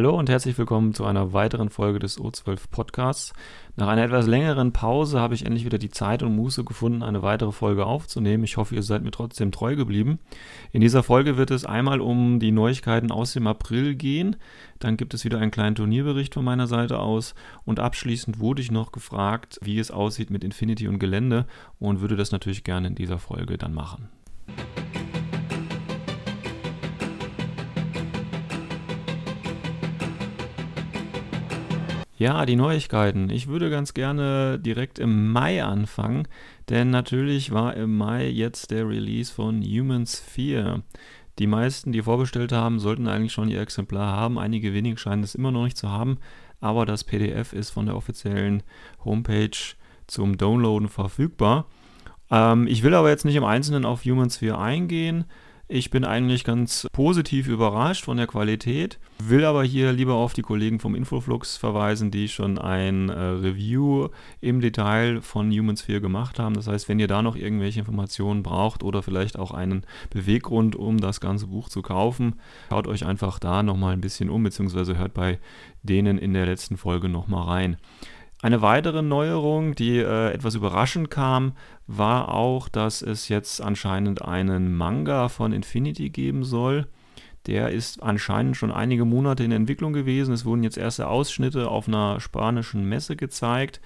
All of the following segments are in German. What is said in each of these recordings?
Hallo und herzlich willkommen zu einer weiteren Folge des O12 Podcasts. Nach einer etwas längeren Pause habe ich endlich wieder die Zeit und Muße gefunden, eine weitere Folge aufzunehmen. Ich hoffe, ihr seid mir trotzdem treu geblieben. In dieser Folge wird es einmal um die Neuigkeiten aus dem April gehen. Dann gibt es wieder einen kleinen Turnierbericht von meiner Seite aus. Und abschließend wurde ich noch gefragt, wie es aussieht mit Infinity und Gelände und würde das natürlich gerne in dieser Folge dann machen. Ja, die Neuigkeiten. Ich würde ganz gerne direkt im Mai anfangen, denn natürlich war im Mai jetzt der Release von Humans 4. Die meisten, die vorbestellt haben, sollten eigentlich schon ihr Exemplar haben. Einige wenig scheinen es immer noch nicht zu haben, aber das PDF ist von der offiziellen Homepage zum Downloaden verfügbar. Ähm, ich will aber jetzt nicht im Einzelnen auf Humans 4 eingehen. Ich bin eigentlich ganz positiv überrascht von der Qualität, will aber hier lieber auf die Kollegen vom Infoflux verweisen, die schon ein äh, Review im Detail von Humans 4 gemacht haben. Das heißt, wenn ihr da noch irgendwelche Informationen braucht oder vielleicht auch einen Beweggrund, um das ganze Buch zu kaufen, schaut euch einfach da nochmal ein bisschen um, beziehungsweise hört bei denen in der letzten Folge nochmal rein. Eine weitere Neuerung, die äh, etwas überraschend kam, war auch, dass es jetzt anscheinend einen Manga von Infinity geben soll. Der ist anscheinend schon einige Monate in Entwicklung gewesen. Es wurden jetzt erste Ausschnitte auf einer spanischen Messe gezeigt.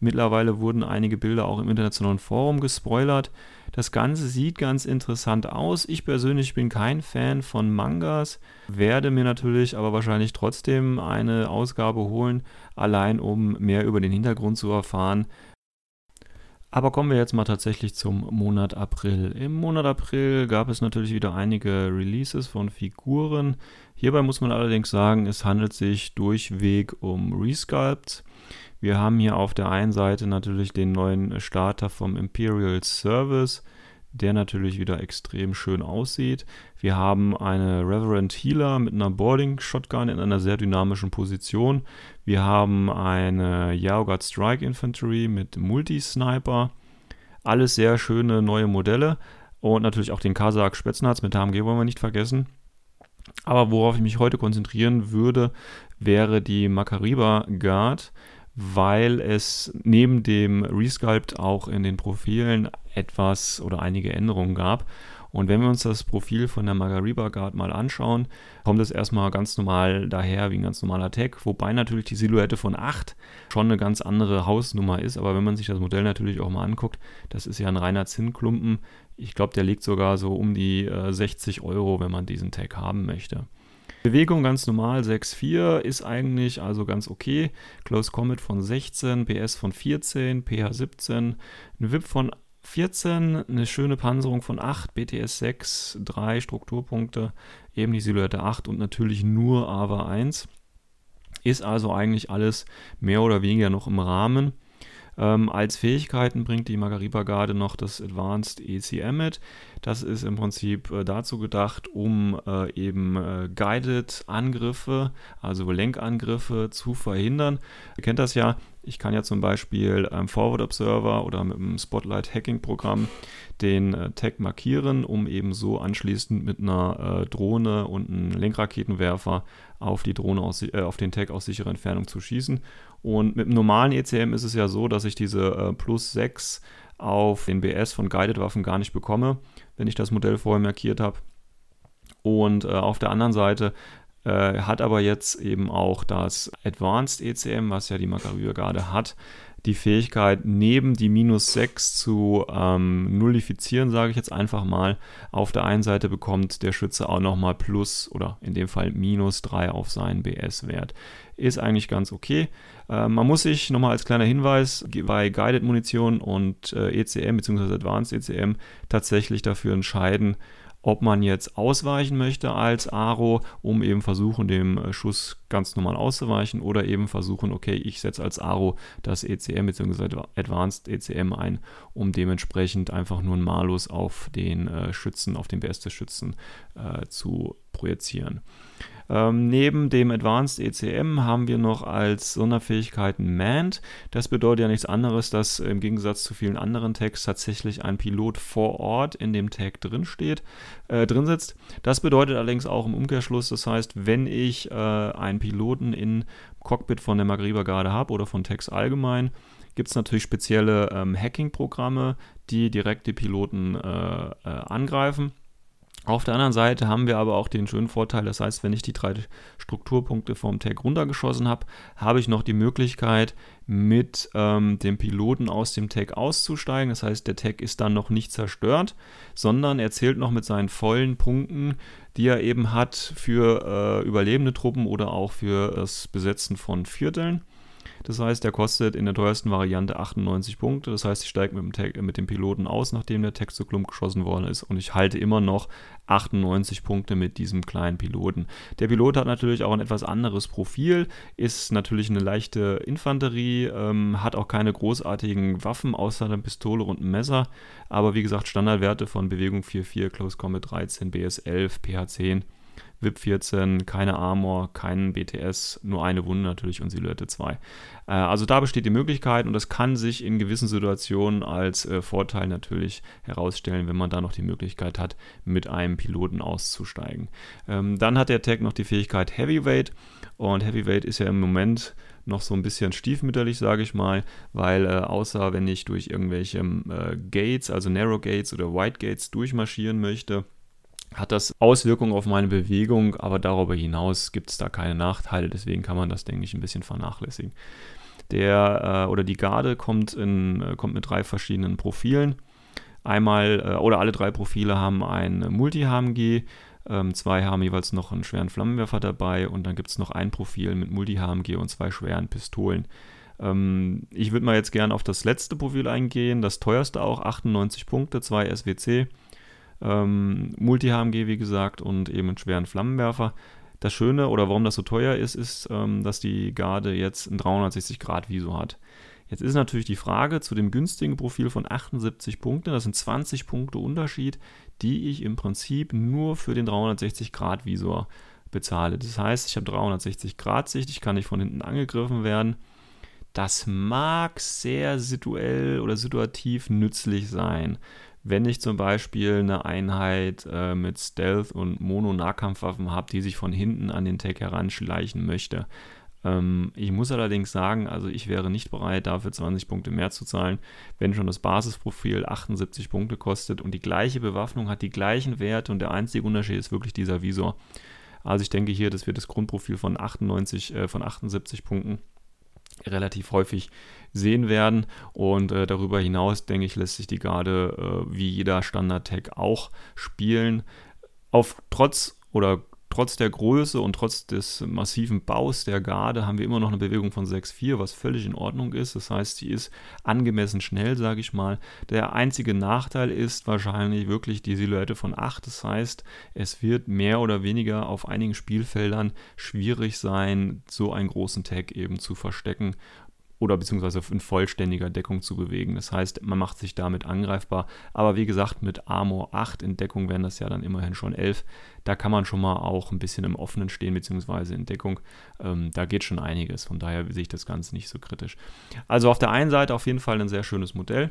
Mittlerweile wurden einige Bilder auch im internationalen Forum gespoilert. Das Ganze sieht ganz interessant aus. Ich persönlich bin kein Fan von Mangas, werde mir natürlich aber wahrscheinlich trotzdem eine Ausgabe holen, allein um mehr über den Hintergrund zu erfahren. Aber kommen wir jetzt mal tatsächlich zum Monat April. Im Monat April gab es natürlich wieder einige Releases von Figuren. Hierbei muss man allerdings sagen, es handelt sich durchweg um Resculpts. Wir haben hier auf der einen Seite natürlich den neuen Starter vom Imperial Service, der natürlich wieder extrem schön aussieht. Wir haben eine Reverend Healer mit einer Boarding Shotgun in einer sehr dynamischen Position. Wir haben eine Yaogat Strike Infantry mit Multi-Sniper. Alles sehr schöne neue Modelle. Und natürlich auch den Kasach Spätznaz mit HMG wollen wir nicht vergessen. Aber worauf ich mich heute konzentrieren würde, wäre die Makariba Guard weil es neben dem Resculpt auch in den Profilen etwas oder einige Änderungen gab. Und wenn wir uns das Profil von der Magariba Guard mal anschauen, kommt es erstmal ganz normal daher wie ein ganz normaler Tag, wobei natürlich die Silhouette von 8 schon eine ganz andere Hausnummer ist. Aber wenn man sich das Modell natürlich auch mal anguckt, das ist ja ein reiner Zinnklumpen. Ich glaube, der liegt sogar so um die äh, 60 Euro, wenn man diesen Tag haben möchte. Bewegung ganz normal, 6,4 ist eigentlich also ganz okay. Close Comet von 16, PS von 14, PH 17, ein VIP von 14, eine schöne Panzerung von 8, BTS 6, 3 Strukturpunkte, eben die Silhouette 8 und natürlich nur AVA 1. Ist also eigentlich alles mehr oder weniger noch im Rahmen. Ähm, als Fähigkeiten bringt die Magariba-Garde noch das Advanced ECM mit. Das ist im Prinzip äh, dazu gedacht, um äh, eben äh, Guided-Angriffe, also Lenkangriffe zu verhindern. Ihr kennt das ja, ich kann ja zum Beispiel am Forward Observer oder mit dem Spotlight Hacking Programm den äh, Tag markieren, um eben so anschließend mit einer äh, Drohne und einem Lenkraketenwerfer auf die Drohne aus, äh, auf den Tag aus sicherer Entfernung zu schießen. Und mit dem normalen ECM ist es ja so, dass ich diese äh, plus 6 auf den BS von Guided Waffen gar nicht bekomme, wenn ich das Modell vorher markiert habe. Und äh, auf der anderen Seite äh, hat aber jetzt eben auch das Advanced ECM, was ja die Macario Garde hat, die Fähigkeit, neben die minus 6 zu ähm, nullifizieren, sage ich jetzt einfach mal. Auf der einen Seite bekommt der Schütze auch nochmal plus oder in dem Fall minus 3 auf seinen BS-Wert. Ist eigentlich ganz okay. Äh, man muss sich nochmal als kleiner Hinweis bei Guided Munition und äh, ECM bzw. Advanced ECM tatsächlich dafür entscheiden, ob man jetzt ausweichen möchte als Aro, um eben versuchen, dem äh, Schuss ganz normal auszuweichen oder eben versuchen, okay, ich setze als Aro das ECM bzw. Advanced ECM ein, um dementsprechend einfach nur einen Malus auf den äh, Schützen, auf den BS des Schützen äh, zu projizieren. Ähm, neben dem Advanced ECM haben wir noch als Sonderfähigkeit Manned. Das bedeutet ja nichts anderes, dass im Gegensatz zu vielen anderen Tags tatsächlich ein Pilot vor Ort in dem Tag drin steht, äh, drin sitzt. Das bedeutet allerdings auch im Umkehrschluss, das heißt, wenn ich äh, einen Piloten in Cockpit von der Magriba Garde habe oder von Tags allgemein, gibt es natürlich spezielle ähm, Hacking-Programme, die direkt die Piloten äh, äh, angreifen. Auf der anderen Seite haben wir aber auch den schönen Vorteil, das heißt, wenn ich die drei Strukturpunkte vom Tag runtergeschossen habe, habe ich noch die Möglichkeit, mit ähm, dem Piloten aus dem Tag auszusteigen. Das heißt, der Tag ist dann noch nicht zerstört, sondern er zählt noch mit seinen vollen Punkten, die er eben hat für äh, überlebende Truppen oder auch für das Besetzen von Vierteln. Das heißt, der kostet in der teuersten Variante 98 Punkte. Das heißt, ich steige mit, dem mit dem Piloten aus, nachdem der Text zu Klump geschossen worden ist. Und ich halte immer noch 98 Punkte mit diesem kleinen Piloten. Der Pilot hat natürlich auch ein etwas anderes Profil, ist natürlich eine leichte Infanterie, ähm, hat auch keine großartigen Waffen außer einer Pistole und einem Messer. Aber wie gesagt, Standardwerte von Bewegung 4-4, Close Combat 13, BS 11, PH 10 VIP 14, keine Armor, keinen BTS, nur eine Wunde natürlich und Silhouette 2. Äh, also da besteht die Möglichkeit und das kann sich in gewissen Situationen als äh, Vorteil natürlich herausstellen, wenn man da noch die Möglichkeit hat, mit einem Piloten auszusteigen. Ähm, dann hat der Tag noch die Fähigkeit Heavyweight und Heavyweight ist ja im Moment noch so ein bisschen stiefmütterlich, sage ich mal, weil äh, außer wenn ich durch irgendwelche äh, Gates, also Narrow Gates oder White Gates durchmarschieren möchte, hat das Auswirkungen auf meine Bewegung, aber darüber hinaus gibt es da keine Nachteile, deswegen kann man das, denke ich, ein bisschen vernachlässigen. Der äh, oder die Garde kommt, in, äh, kommt mit drei verschiedenen Profilen. Einmal äh, oder alle drei Profile haben ein Multi-HMG, ähm, zwei haben jeweils noch einen schweren Flammenwerfer dabei und dann gibt es noch ein Profil mit Multi-HMG und zwei schweren Pistolen. Ähm, ich würde mal jetzt gerne auf das letzte Profil eingehen, das teuerste auch, 98 Punkte, zwei SWC ähm, Multi-HMG, wie gesagt, und eben einen schweren Flammenwerfer. Das Schöne oder warum das so teuer ist, ist, ähm, dass die Garde jetzt ein 360-Grad-Viso hat. Jetzt ist natürlich die Frage zu dem günstigen Profil von 78 Punkten, das sind 20 Punkte Unterschied, die ich im Prinzip nur für den 360-Grad-Visor bezahle. Das heißt, ich habe 360 Grad Sicht, ich kann nicht von hinten angegriffen werden. Das mag sehr situell oder situativ nützlich sein wenn ich zum Beispiel eine Einheit äh, mit Stealth und Mono-Nahkampfwaffen habe, die sich von hinten an den Tag heranschleichen möchte. Ähm, ich muss allerdings sagen, also ich wäre nicht bereit, dafür 20 Punkte mehr zu zahlen, wenn schon das Basisprofil 78 Punkte kostet und die gleiche Bewaffnung hat die gleichen Werte und der einzige Unterschied ist wirklich dieser Visor. Also ich denke hier, dass wir das Grundprofil von 98, äh, von 78 Punkten relativ häufig sehen werden. Und äh, darüber hinaus, denke ich, lässt sich die Garde äh, wie jeder Standard-Tag auch spielen. Auf trotz oder trotz der Größe und trotz des massiven Baus der Garde haben wir immer noch eine Bewegung von 6,4, was völlig in Ordnung ist. Das heißt, sie ist angemessen schnell, sage ich mal. Der einzige Nachteil ist wahrscheinlich wirklich die Silhouette von 8. Das heißt, es wird mehr oder weniger auf einigen Spielfeldern schwierig sein, so einen großen Tag eben zu verstecken oder beziehungsweise in vollständiger Deckung zu bewegen. Das heißt, man macht sich damit angreifbar. Aber wie gesagt, mit Armor 8 in Deckung wären das ja dann immerhin schon 11. Da kann man schon mal auch ein bisschen im Offenen stehen, beziehungsweise in Deckung. Ähm, da geht schon einiges. Von daher sehe ich das Ganze nicht so kritisch. Also auf der einen Seite auf jeden Fall ein sehr schönes Modell.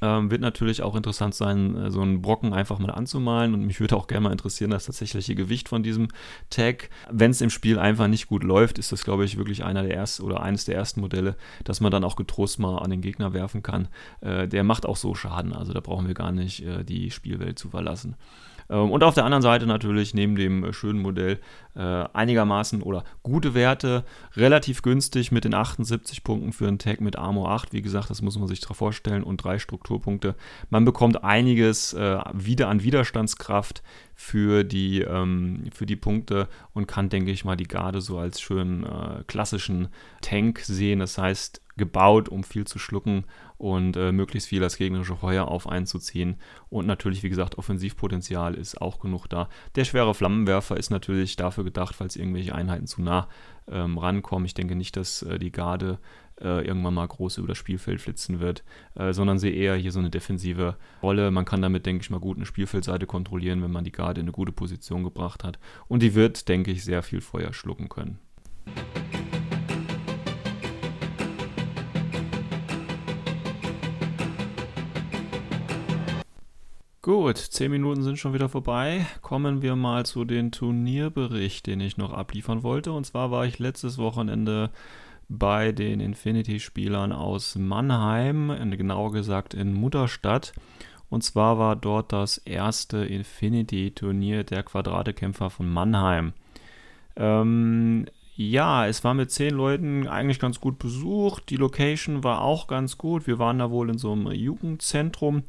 Ähm, wird natürlich auch interessant sein, äh, so einen Brocken einfach mal anzumalen. Und mich würde auch gerne mal interessieren, das tatsächliche Gewicht von diesem Tag. Wenn es im Spiel einfach nicht gut läuft, ist das, glaube ich, wirklich einer der ersten oder eines der ersten Modelle, das man dann auch getrost mal an den Gegner werfen kann. Äh, der macht auch so Schaden, also da brauchen wir gar nicht äh, die Spielwelt zu verlassen. Ähm, und auf der anderen Seite natürlich neben dem äh, schönen Modell äh, einigermaßen oder gute Werte, relativ günstig mit den 78 Punkten für einen Tag mit Armor 8. Wie gesagt, das muss man sich darauf vorstellen und drei Strukturpunkte. Man bekommt einiges äh, wieder an Widerstandskraft für die, ähm, für die Punkte und kann, denke ich mal, die Garde so als schönen äh, klassischen Tank sehen. Das heißt, gebaut, um viel zu schlucken und äh, möglichst viel das gegnerische Feuer auf einzuziehen. Und natürlich, wie gesagt, Offensivpotenzial ist auch genug da. Der schwere Flammenwerfer ist natürlich dafür gedacht, falls irgendwelche Einheiten zu nah ähm, rankommen. Ich denke nicht, dass äh, die Garde äh, irgendwann mal groß über das Spielfeld flitzen wird, äh, sondern sehe eher hier so eine defensive Rolle. Man kann damit, denke ich mal, gut eine Spielfeldseite kontrollieren, wenn man die Garde in eine gute Position gebracht hat. Und die wird, denke ich, sehr viel Feuer schlucken können. Gut, 10 Minuten sind schon wieder vorbei. Kommen wir mal zu dem Turnierbericht, den ich noch abliefern wollte. Und zwar war ich letztes Wochenende bei den Infinity-Spielern aus Mannheim, genauer gesagt in Mutterstadt. Und zwar war dort das erste Infinity-Turnier der Quadratekämpfer von Mannheim. Ähm, ja, es war mit zehn Leuten eigentlich ganz gut besucht. Die Location war auch ganz gut. Wir waren da wohl in so einem Jugendzentrum.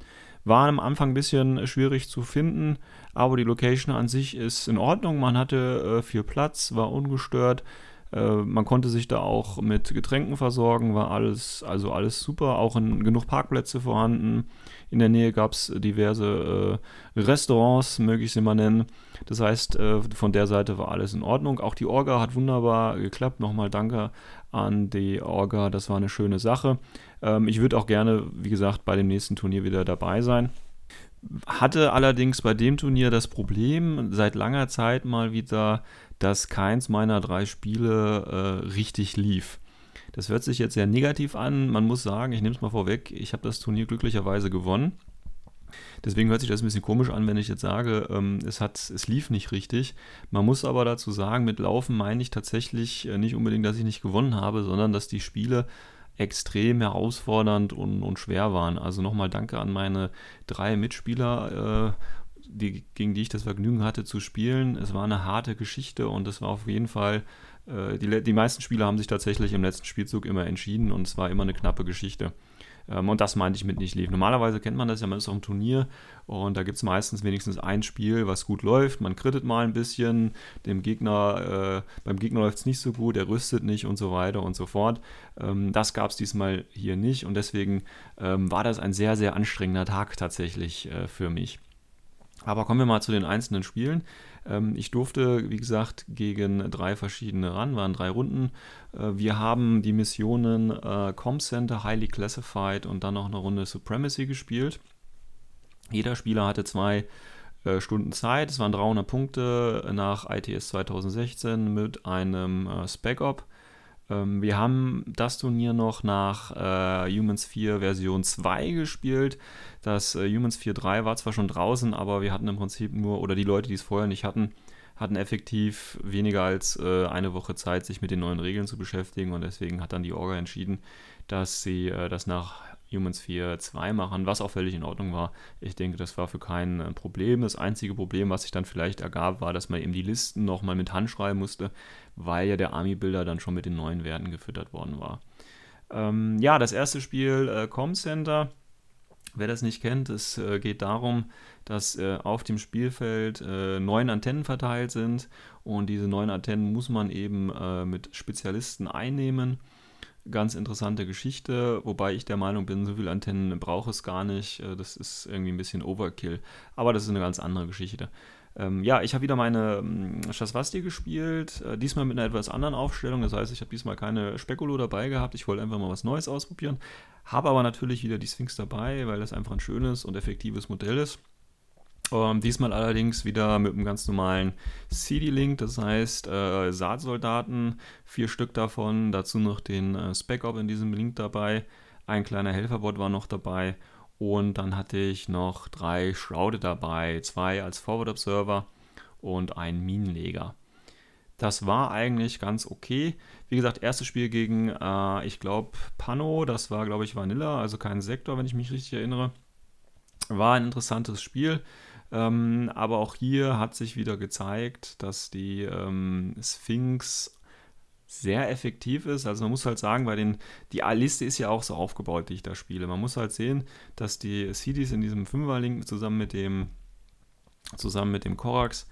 War am Anfang ein bisschen schwierig zu finden, aber die Location an sich ist in Ordnung. Man hatte äh, viel Platz, war ungestört. Äh, man konnte sich da auch mit Getränken versorgen, war alles, also alles super, auch in, genug Parkplätze vorhanden. In der Nähe gab es diverse äh, Restaurants, möge ich sie mal nennen. Das heißt, äh, von der Seite war alles in Ordnung. Auch die Orga hat wunderbar geklappt. Nochmal danke an die Orga, das war eine schöne Sache. Ähm, ich würde auch gerne, wie gesagt, bei dem nächsten Turnier wieder dabei sein. Hatte allerdings bei dem Turnier das Problem, seit langer Zeit mal wieder, dass keins meiner drei Spiele äh, richtig lief. Das hört sich jetzt sehr negativ an. Man muss sagen, ich nehme es mal vorweg, ich habe das Turnier glücklicherweise gewonnen. Deswegen hört sich das ein bisschen komisch an, wenn ich jetzt sage, ähm, es, hat, es lief nicht richtig. Man muss aber dazu sagen, mit Laufen meine ich tatsächlich äh, nicht unbedingt, dass ich nicht gewonnen habe, sondern dass die Spiele extrem herausfordernd und, und schwer waren. Also nochmal danke an meine drei Mitspieler, äh, die, gegen die ich das Vergnügen hatte zu spielen. Es war eine harte Geschichte und es war auf jeden Fall, äh, die, die meisten Spieler haben sich tatsächlich im letzten Spielzug immer entschieden und es war immer eine knappe Geschichte. Ähm, und das meinte ich mit nicht lief. Normalerweise kennt man das ja, man ist auf einem Turnier und da gibt es meistens wenigstens ein Spiel, was gut läuft. Man krittet mal ein bisschen, dem Gegner, äh, beim Gegner läuft es nicht so gut, er rüstet nicht und so weiter und so fort. Ähm, das gab es diesmal hier nicht und deswegen ähm, war das ein sehr, sehr anstrengender Tag tatsächlich äh, für mich. Aber kommen wir mal zu den einzelnen Spielen. Ähm, ich durfte, wie gesagt, gegen drei verschiedene ran, waren drei Runden. Äh, wir haben die Missionen äh, Com Center, Highly Classified und dann noch eine Runde Supremacy gespielt. Jeder Spieler hatte zwei äh, Stunden Zeit. Es waren 300 Punkte nach ITS 2016 mit einem Spec-Op. Ähm, wir haben das Turnier noch nach äh, Humans 4 Version 2 gespielt. Das äh, Humans 4.3 war zwar schon draußen, aber wir hatten im Prinzip nur, oder die Leute, die es vorher nicht hatten, hatten effektiv weniger als äh, eine Woche Zeit, sich mit den neuen Regeln zu beschäftigen und deswegen hat dann die Orga entschieden, dass sie äh, das nach Humans 4.2 machen, was auch völlig in Ordnung war. Ich denke, das war für kein äh, Problem. Das einzige Problem, was sich dann vielleicht ergab, war, dass man eben die Listen nochmal mit Hand schreiben musste, weil ja der Army-Builder dann schon mit den neuen Werten gefüttert worden war. Ähm, ja, das erste Spiel, äh, Com Center. Wer das nicht kennt, es äh, geht darum, dass äh, auf dem Spielfeld äh, neun Antennen verteilt sind und diese neun Antennen muss man eben äh, mit Spezialisten einnehmen ganz interessante Geschichte, wobei ich der Meinung bin, so viele Antennen brauche es gar nicht. Äh, das ist irgendwie ein bisschen Overkill. Aber das ist eine ganz andere Geschichte. Ähm, ja, ich habe wieder meine ähm, Shaswasti gespielt, äh, diesmal mit einer etwas anderen Aufstellung. Das heißt, ich habe diesmal keine Spekulo dabei gehabt. Ich wollte einfach mal was Neues ausprobieren. Habe aber natürlich wieder die Sphinx dabei, weil das einfach ein schönes und effektives Modell ist. Ähm, diesmal allerdings wieder mit einem ganz normalen CD-Link, das heißt äh, Saatsoldaten, vier Stück davon, dazu noch den äh, Spec-Op in diesem Link dabei, ein kleiner Helferbot war noch dabei und dann hatte ich noch drei Schraude dabei, zwei als Forward Observer und einen Minenleger. Das war eigentlich ganz okay. Wie gesagt, erstes Spiel gegen, äh, ich glaube, Pano, das war, glaube ich, Vanilla, also kein Sektor, wenn ich mich richtig erinnere. War ein interessantes Spiel. Ähm, aber auch hier hat sich wieder gezeigt, dass die ähm, Sphinx sehr effektiv ist. Also man muss halt sagen, bei den, die A-Liste ist ja auch so aufgebaut, die ich da spiele. Man muss halt sehen, dass die CDs in diesem Fünferlink zusammen mit dem, zusammen mit dem Korax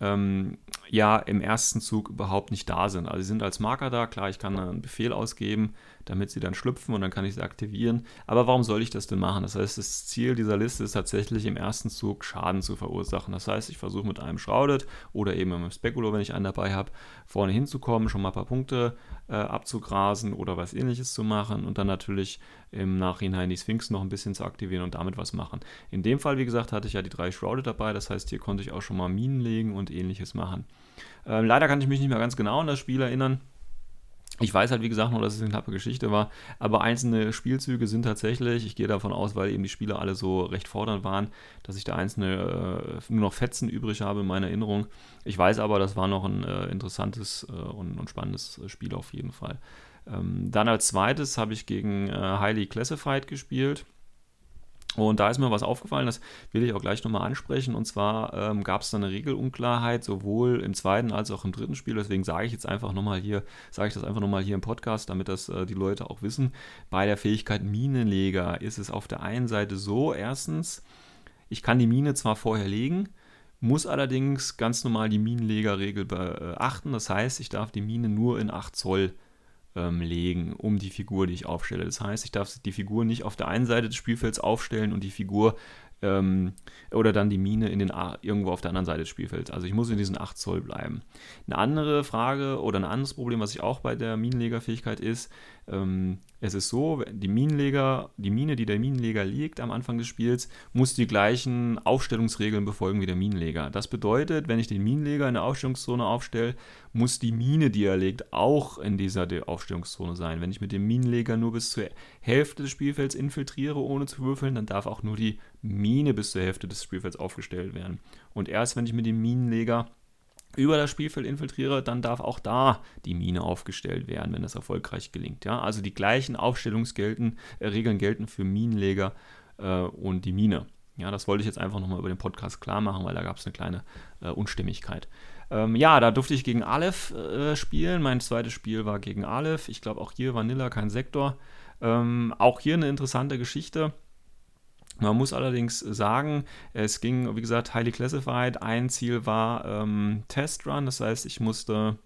ähm, ja im ersten Zug überhaupt nicht da sind. Also sie sind als Marker da, klar, ich kann einen Befehl ausgeben, damit sie dann schlüpfen und dann kann ich sie aktivieren. Aber warum soll ich das denn machen? Das heißt, das Ziel dieser Liste ist tatsächlich im ersten Zug Schaden zu verursachen. Das heißt, ich versuche mit einem Shrouded oder eben mit einem Speculo, wenn ich einen dabei habe, vorne hinzukommen, schon mal ein paar Punkte äh, abzugrasen oder was ähnliches zu machen und dann natürlich im Nachhinein die Sphinx noch ein bisschen zu aktivieren und damit was machen. In dem Fall, wie gesagt, hatte ich ja die drei Shrouded dabei, das heißt, hier konnte ich auch schon mal Minen legen und ähnliches machen. Äh, leider kann ich mich nicht mehr ganz genau an das Spiel erinnern. Ich weiß halt, wie gesagt, nur, dass es eine knappe Geschichte war, aber einzelne Spielzüge sind tatsächlich, ich gehe davon aus, weil eben die Spiele alle so recht fordernd waren, dass ich da einzelne äh, nur noch Fetzen übrig habe in meiner Erinnerung. Ich weiß aber, das war noch ein äh, interessantes äh, und, und, spannendes Spiel auf jeden Fall. Ähm, dann als zweites habe ich gegen äh, Highly Classified gespielt. Und da ist mir was aufgefallen, das will ich auch gleich nochmal ansprechen. Und zwar ähm, gab es da eine Regelunklarheit, sowohl im zweiten als auch im dritten Spiel. Deswegen sage ich jetzt einfach nochmal hier, sage ich das einfach nochmal hier im Podcast, damit das äh, die Leute auch wissen. Bei der Fähigkeit Minenleger ist es auf der einen Seite so, erstens, ich kann die Mine zwar vorher legen, muss allerdings ganz normal die Minenlegerregel beachten. Das heißt, ich darf die Mine nur in 8 Zoll ähm, legen um die Figur, die ich aufstelle. Das heißt, ich darf die Figur nicht auf der einen Seite des Spielfelds aufstellen und die Figur ähm, oder dann die Mine in den irgendwo auf der anderen Seite des Spielfelds. Also ich muss in diesen 8 Zoll bleiben. Eine andere Frage oder ein anderes Problem, was ich auch bei der Minenlegerfähigkeit ist, ähm, es ist so, die Minenleger, die Mine, die der Minenleger legt am Anfang des Spiels, muss die gleichen Aufstellungsregeln befolgen wie der Minenleger. Das bedeutet, wenn ich den Minenleger in der Aufstellungszone aufstelle, muss die Mine, die er legt, auch in dieser Aufstellungszone sein. Wenn ich mit dem Minenleger nur bis zur Hälfte des Spielfelds infiltriere, ohne zu würfeln, dann darf auch nur die Mine bis zur Hälfte des Spielfelds aufgestellt werden. Und erst wenn ich mit dem Minenleger über das Spielfeld infiltriere, dann darf auch da die Mine aufgestellt werden, wenn das erfolgreich gelingt. Ja? Also die gleichen Aufstellungsregeln äh, gelten für Minenleger äh, und die Mine. Ja, das wollte ich jetzt einfach nochmal über den Podcast klar machen, weil da gab es eine kleine äh, Unstimmigkeit. Ähm, ja, da durfte ich gegen Aleph äh, spielen. Mein zweites Spiel war gegen Aleph. Ich glaube auch hier Vanilla, kein Sektor. Ähm, auch hier eine interessante Geschichte. Man muss allerdings sagen, es ging, wie gesagt, highly classified. Ein Ziel war ähm, Test Run, das heißt, ich musste,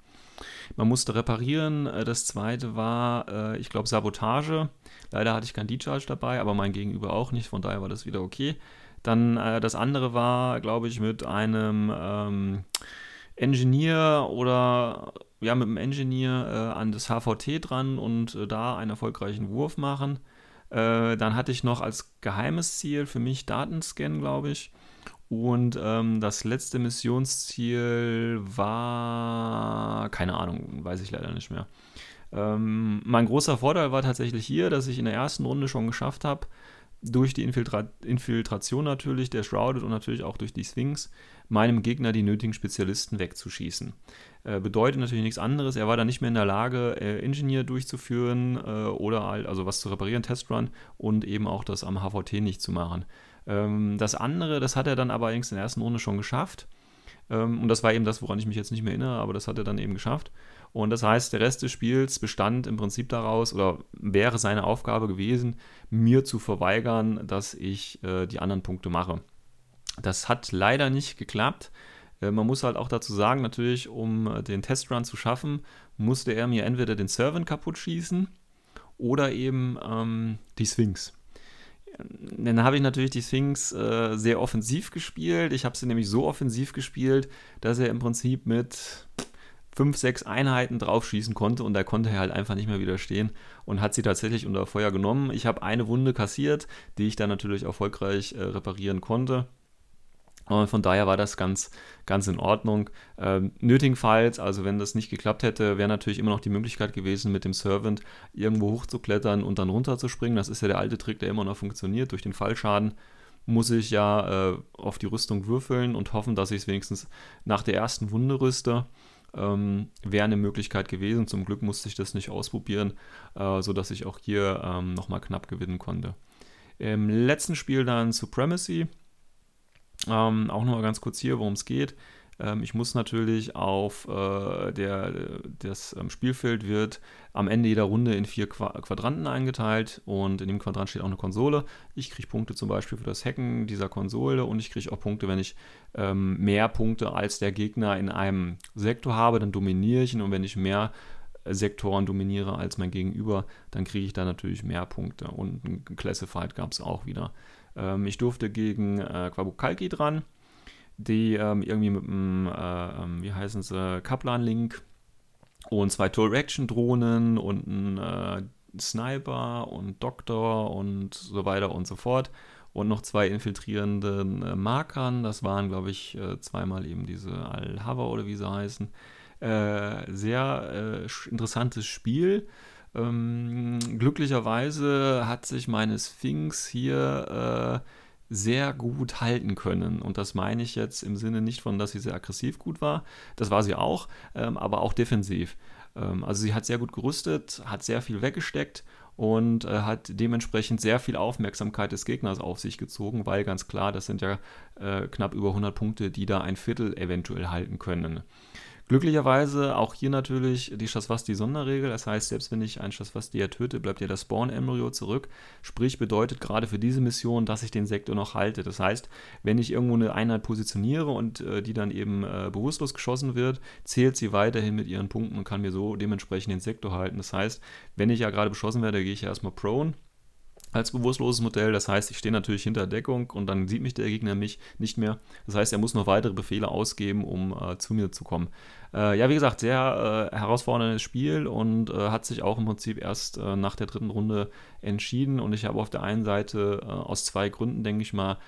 man musste reparieren. Äh, das zweite war, äh, ich glaube, Sabotage. Leider hatte ich kein D-Charge dabei, aber mein Gegenüber auch nicht, von daher war das wieder okay. Dann äh, das andere war, glaube ich, mit einem ähm, Engineer oder ja, mit einem Engineer äh, an das HVT dran und äh, da einen erfolgreichen Wurf machen. Äh, dann hatte ich noch als geheimes Ziel für mich Datenscan, glaube ich. Und ähm, das letzte Missionsziel war, keine Ahnung, weiß ich leider nicht mehr. Ähm, mein großer Vorteil war tatsächlich hier, dass ich in der ersten Runde schon geschafft habe, durch die Infiltra Infiltration natürlich der Shrouded und natürlich auch durch die Sphinx, meinem Gegner die nötigen Spezialisten wegzuschießen. Äh, bedeutet natürlich nichts anderes, er war dann nicht mehr in der Lage, äh, Engineer durchzuführen äh, oder also was zu reparieren, Testrun und eben auch das am HVT nicht zu machen. Ähm, das andere, das hat er dann aber allerdings in der ersten Runde schon geschafft. Ähm, und das war eben das, woran ich mich jetzt nicht mehr erinnere, aber das hat er dann eben geschafft. Und das heißt, der Rest des Spiels bestand im Prinzip daraus oder wäre seine Aufgabe gewesen, mir zu verweigern, dass ich äh, die anderen Punkte mache. Das hat leider nicht geklappt. Äh, man muss halt auch dazu sagen, natürlich, um äh, den Testrun zu schaffen, musste er mir entweder den Servant kaputt schießen oder eben ähm, die Sphinx. Dann habe ich natürlich die Sphinx äh, sehr offensiv gespielt. Ich habe sie nämlich so offensiv gespielt, dass er im Prinzip mit fünf, sechs Einheiten draufschießen konnte und da konnte er halt einfach nicht mehr widerstehen und hat sie tatsächlich unter Feuer genommen. Ich habe eine Wunde kassiert, die ich dann natürlich erfolgreich äh, reparieren konnte. Von daher war das ganz, ganz in Ordnung. Ähm, nötigenfalls, also wenn das nicht geklappt hätte, wäre natürlich immer noch die Möglichkeit gewesen, mit dem Servant irgendwo hochzuklettern und dann runterzuspringen. Das ist ja der alte Trick, der immer noch funktioniert. Durch den Fallschaden muss ich ja äh, auf die Rüstung würfeln und hoffen, dass ich es wenigstens nach der ersten Wunde rüste. Ähm, wäre eine Möglichkeit gewesen. Zum Glück musste ich das nicht ausprobieren, äh, sodass ich auch hier ähm, nochmal knapp gewinnen konnte. Im letzten Spiel dann Supremacy. Ähm, auch nochmal ganz kurz hier, worum es geht. Ähm, ich muss natürlich auf äh, der, das ähm, Spielfeld wird am Ende jeder Runde in vier Qua Quadranten eingeteilt und in dem Quadrant steht auch eine Konsole. Ich kriege Punkte zum Beispiel für das Hacken dieser Konsole und ich kriege auch Punkte, wenn ich ähm, mehr Punkte als der Gegner in einem Sektor habe, dann dominiere ich ihn und wenn ich mehr Sektoren dominiere als mein Gegenüber, dann kriege ich da natürlich mehr Punkte. Und ein Classified gab es auch wieder. Ähm, ich durfte gegen äh, Quabukalki dran, die ähm, irgendwie mit einem, äh, ähm, wie heißen sie, Kaplan-Link und zwei Tool-Action-Drohnen und ein äh, Sniper und Doktor und so weiter und so fort. Und noch zwei infiltrierenden äh, Markern. Das waren, glaube ich, äh, zweimal eben diese Al-Hava oder wie sie heißen. Äh, sehr äh, interessantes Spiel. Ähm, glücklicherweise hat sich meine Sphinx hier äh, sehr gut halten können. Und das meine ich jetzt im Sinne nicht von, dass sie sehr aggressiv gut war. Das war sie auch, ähm, aber auch defensiv. Ähm, also sie hat sehr gut gerüstet, hat sehr viel weggesteckt und äh, hat dementsprechend sehr viel Aufmerksamkeit des Gegners auf sich gezogen, weil ganz klar, das sind ja äh, knapp über 100 Punkte, die da ein Viertel eventuell halten können. Glücklicherweise auch hier natürlich die Shaswasti-Sonderregel. Das heißt, selbst wenn ich einen Shaswasti töte, bleibt ja das Spawn-Embryo zurück. Sprich, bedeutet gerade für diese Mission, dass ich den Sektor noch halte. Das heißt, wenn ich irgendwo eine Einheit positioniere und äh, die dann eben äh, bewusstlos geschossen wird, zählt sie weiterhin mit ihren Punkten und kann mir so dementsprechend den Sektor halten. Das heißt, wenn ich ja gerade beschossen werde, gehe ich ja erstmal prone als bewusstloses Modell. Das heißt, ich stehe natürlich hinter Deckung und dann sieht mich der Gegner mich nicht mehr. Das heißt, er muss noch weitere Befehle ausgeben, um äh, zu mir zu kommen. Äh, ja, wie gesagt, sehr äh, herausforderndes Spiel und äh, hat sich auch im Prinzip erst äh, nach der dritten Runde entschieden. Und ich habe auf der einen Seite äh, aus zwei Gründen, denke ich mal,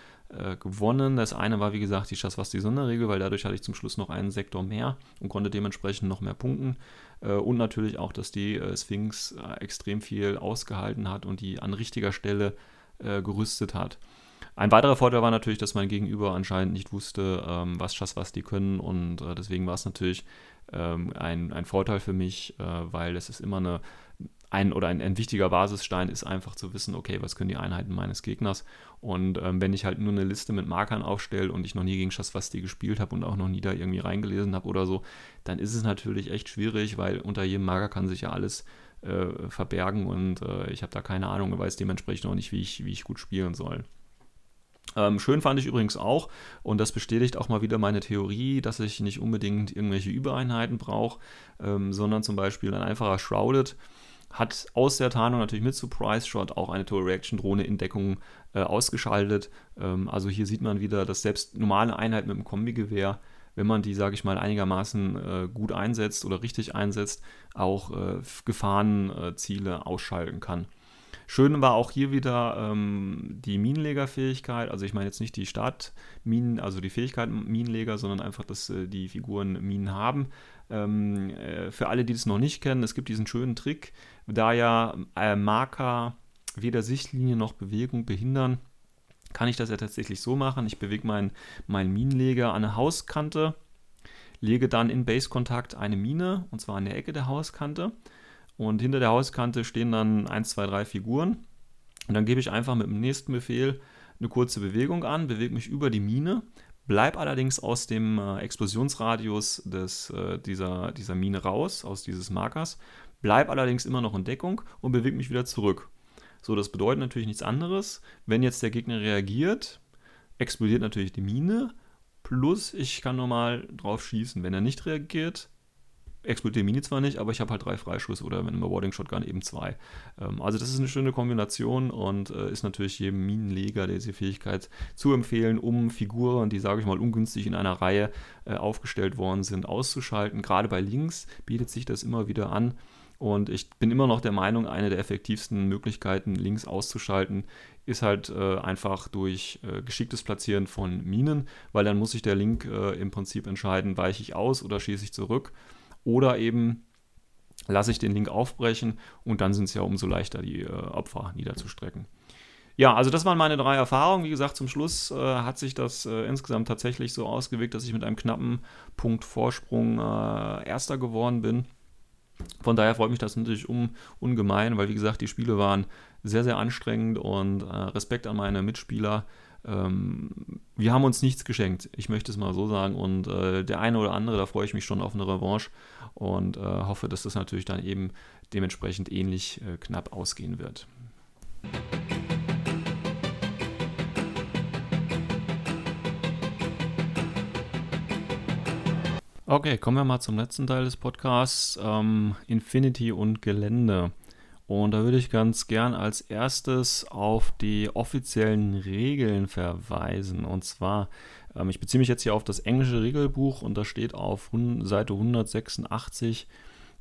gewonnen. Das eine war, wie gesagt, die Schaswasti-Sonderregel, weil dadurch hatte ich zum Schluss noch einen Sektor mehr und konnte dementsprechend noch mehr punkten. Und natürlich auch, dass die Sphinx extrem viel ausgehalten hat und die an richtiger Stelle gerüstet hat. Ein weiterer Vorteil war natürlich, dass mein Gegenüber anscheinend nicht wusste, ähm, was Schass was die können und deswegen war es natürlich ähm, ein, ein Vorteil für mich, weil es ist immer eine ein oder ein, ein, wichtiger Basisstein ist einfach zu wissen, okay, was können die Einheiten meines Gegners. Und ähm, wenn ich halt nur eine Liste mit Markern aufstelle und ich noch nie gegen Schaswasti gespielt habe und auch noch nie da irgendwie reingelesen habe oder so, dann ist es natürlich echt schwierig, weil unter jedem Marker kann sich ja alles äh, verbergen und äh, ich habe da keine Ahnung und weiß dementsprechend auch nicht, wie ich, wie ich gut spielen soll. Ähm, schön fand ich übrigens auch, und das bestätigt auch mal wieder meine Theorie, dass ich nicht unbedingt irgendwelche Übereinheiten brauche, ähm, sondern zum Beispiel ein einfacher Shrouded hat aus der Tarnung natürlich mit Surprise Shot auch eine Total Reaction Drohne in Deckung äh, ausgeschaltet. Ähm, also hier sieht man wieder, dass selbst normale Einheiten mit dem Kombigewehr, wenn man die, sage ich mal, einigermaßen äh, gut einsetzt oder richtig einsetzt, auch äh, Gefahrenziele ausschalten kann. Schön war auch hier wieder ähm, die Minenlegerfähigkeit. Also ich meine jetzt nicht die Startminen, also die Fähigkeit Minenleger, sondern einfach, dass äh, die Figuren Minen haben. Ähm, äh, für alle, die das noch nicht kennen, es gibt diesen schönen Trick, da ja äh, Marker weder Sichtlinie noch Bewegung behindern, kann ich das ja tatsächlich so machen. Ich bewege meinen mein Minenleger an eine Hauskante, lege dann in Base-Kontakt eine Mine, und zwar an der Ecke der Hauskante. Und hinter der Hauskante stehen dann 1, 2, 3 Figuren. Und dann gebe ich einfach mit dem nächsten Befehl eine kurze Bewegung an, bewege mich über die Mine, Bleib allerdings aus dem äh, Explosionsradius des, äh, dieser, dieser Mine raus, aus dieses Markers. Bleib allerdings immer noch in Deckung und bewege mich wieder zurück. So, das bedeutet natürlich nichts anderes. Wenn jetzt der Gegner reagiert, explodiert natürlich die Mine. Plus, ich kann nochmal drauf schießen. Wenn er nicht reagiert, explodiert die Mini zwar nicht, aber ich habe halt drei Freischüsse oder wenn im Warding Shotgun eben zwei. Ähm, also das ist eine schöne Kombination und äh, ist natürlich jedem Minenleger diese Fähigkeit zu empfehlen, um Figuren, die, sage ich mal, ungünstig in einer Reihe äh, aufgestellt worden sind, auszuschalten. Gerade bei Links bietet sich das immer wieder an. Und ich bin immer noch der Meinung, eine der effektivsten Möglichkeiten, Links auszuschalten, ist halt äh, einfach durch äh, geschicktes Platzieren von Minen, weil dann muss sich der Link äh, im Prinzip entscheiden, weiche ich aus oder schieße ich zurück. Oder eben lasse ich den Link aufbrechen und dann sind es ja umso leichter, die äh, Opfer niederzustrecken. Ja, also das waren meine drei Erfahrungen. Wie gesagt, zum Schluss äh, hat sich das äh, insgesamt tatsächlich so ausgewirkt, dass ich mit einem knappen Punkt Vorsprung äh, Erster geworden bin. Von daher freut mich das natürlich um, ungemein, weil wie gesagt, die Spiele waren sehr, sehr anstrengend und äh, Respekt an meine Mitspieler. ähm, wir haben uns nichts geschenkt, ich möchte es mal so sagen. Und äh, der eine oder andere, da freue ich mich schon auf eine Revanche und äh, hoffe, dass das natürlich dann eben dementsprechend ähnlich äh, knapp ausgehen wird. Okay, kommen wir mal zum letzten Teil des Podcasts, ähm, Infinity und Gelände. Und da würde ich ganz gern als erstes auf die offiziellen Regeln verweisen. Und zwar, ähm, ich beziehe mich jetzt hier auf das englische Regelbuch und da steht auf Seite 186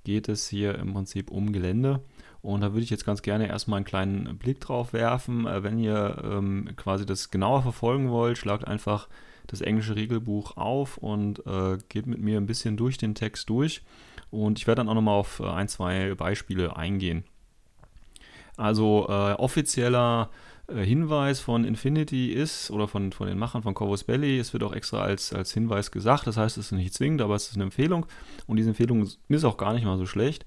geht es hier im Prinzip um Gelände. Und da würde ich jetzt ganz gerne erstmal einen kleinen Blick drauf werfen. Äh, wenn ihr ähm, quasi das genauer verfolgen wollt, schlagt einfach das englische Regelbuch auf und äh, geht mit mir ein bisschen durch den Text durch. Und ich werde dann auch nochmal auf äh, ein, zwei Beispiele eingehen. Also äh, offizieller Hinweis von Infinity ist, oder von, von den Machern von Corvus Belly, es wird auch extra als, als Hinweis gesagt, das heißt, es ist nicht zwingend, aber es ist eine Empfehlung und diese Empfehlung ist auch gar nicht mal so schlecht.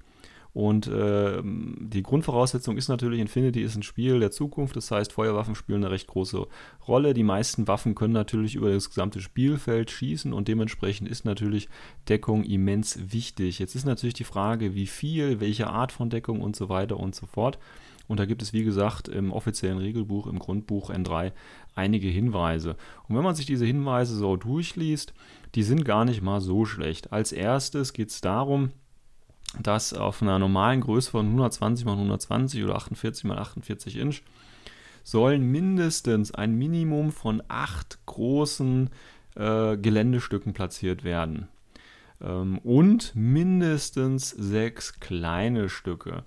Und äh, die Grundvoraussetzung ist natürlich, Infinity ist ein Spiel der Zukunft, das heißt, Feuerwaffen spielen eine recht große Rolle. Die meisten Waffen können natürlich über das gesamte Spielfeld schießen und dementsprechend ist natürlich Deckung immens wichtig. Jetzt ist natürlich die Frage, wie viel, welche Art von Deckung und so weiter und so fort. Und da gibt es, wie gesagt, im offiziellen Regelbuch, im Grundbuch N3 einige Hinweise. Und wenn man sich diese Hinweise so durchliest, die sind gar nicht mal so schlecht. Als erstes geht es darum, dass auf einer normalen Größe von 120 x 120 oder 48 x 48 Inch sollen mindestens ein Minimum von acht großen äh, Geländestücken platziert werden. Ähm, und mindestens sechs kleine Stücke.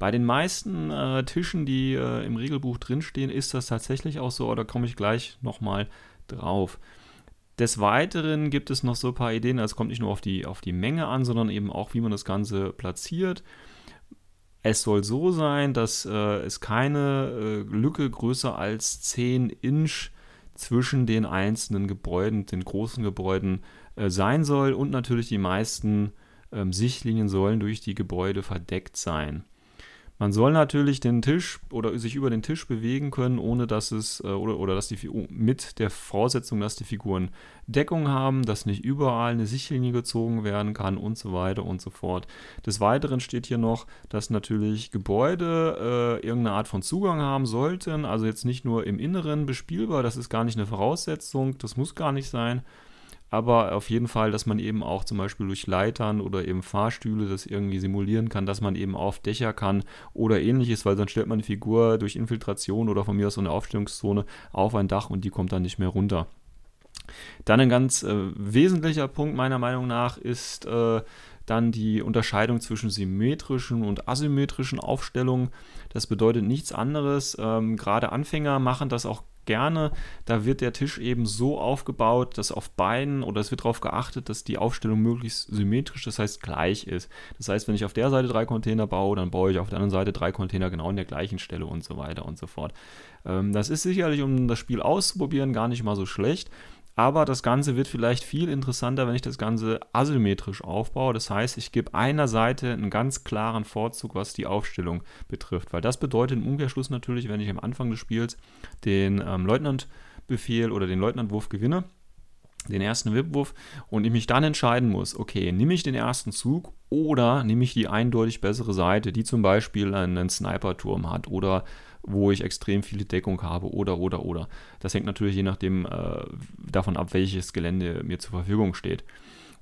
Bei den meisten äh, Tischen, die äh, im Regelbuch drinstehen, ist das tatsächlich auch so, da komme ich gleich nochmal drauf. Des Weiteren gibt es noch so ein paar Ideen, also es kommt nicht nur auf die, auf die Menge an, sondern eben auch, wie man das Ganze platziert. Es soll so sein, dass äh, es keine äh, Lücke größer als 10 Inch zwischen den einzelnen Gebäuden, den großen Gebäuden äh, sein soll und natürlich die meisten ähm, Sichtlinien sollen durch die Gebäude verdeckt sein. Man soll natürlich den Tisch oder sich über den Tisch bewegen können, ohne dass es äh, oder, oder dass die mit der Voraussetzung, dass die Figuren Deckung haben, dass nicht überall eine Sichtlinie gezogen werden kann und so weiter und so fort. Des Weiteren steht hier noch, dass natürlich Gebäude äh, irgendeine Art von Zugang haben sollten, also jetzt nicht nur im Inneren bespielbar, das ist gar nicht eine Voraussetzung, das muss gar nicht sein aber auf jeden Fall, dass man eben auch zum Beispiel durch Leitern oder eben Fahrstühle das irgendwie simulieren kann, dass man eben auf Dächer kann oder ähnliches, weil sonst stellt man die Figur durch Infiltration oder von mir aus so eine Aufstellungszone auf ein Dach und die kommt dann nicht mehr runter. Dann ein ganz äh, wesentlicher Punkt meiner Meinung nach ist äh, dann die Unterscheidung zwischen symmetrischen und asymmetrischen Aufstellungen. Das bedeutet nichts anderes. Ähm, Gerade Anfänger machen das auch gerne. Da wird der Tisch eben so aufgebaut, dass auf beiden oder es wird darauf geachtet, dass die Aufstellung möglichst symmetrisch, das heißt gleich ist. Das heißt, wenn ich auf der Seite drei Container baue, dann baue ich auf der anderen Seite drei Container genau an der gleichen Stelle und so weiter und so fort. Ähm, das ist sicherlich, um das Spiel auszuprobieren, gar nicht mal so schlecht. Aber das Ganze wird vielleicht viel interessanter, wenn ich das Ganze asymmetrisch aufbaue. Das heißt, ich gebe einer Seite einen ganz klaren Vorzug, was die Aufstellung betrifft. Weil das bedeutet im Umkehrschluss natürlich, wenn ich am Anfang des Spiels den ähm, Leutnantbefehl oder den Leutnantwurf gewinne, den ersten Wipwurf und ich mich dann entscheiden muss, okay, nehme ich den ersten Zug oder nehme ich die eindeutig bessere Seite, die zum Beispiel einen Sniper-Turm hat oder wo ich extrem viele Deckung habe oder, oder, oder. Das hängt natürlich je nachdem äh, davon ab, welches Gelände mir zur Verfügung steht.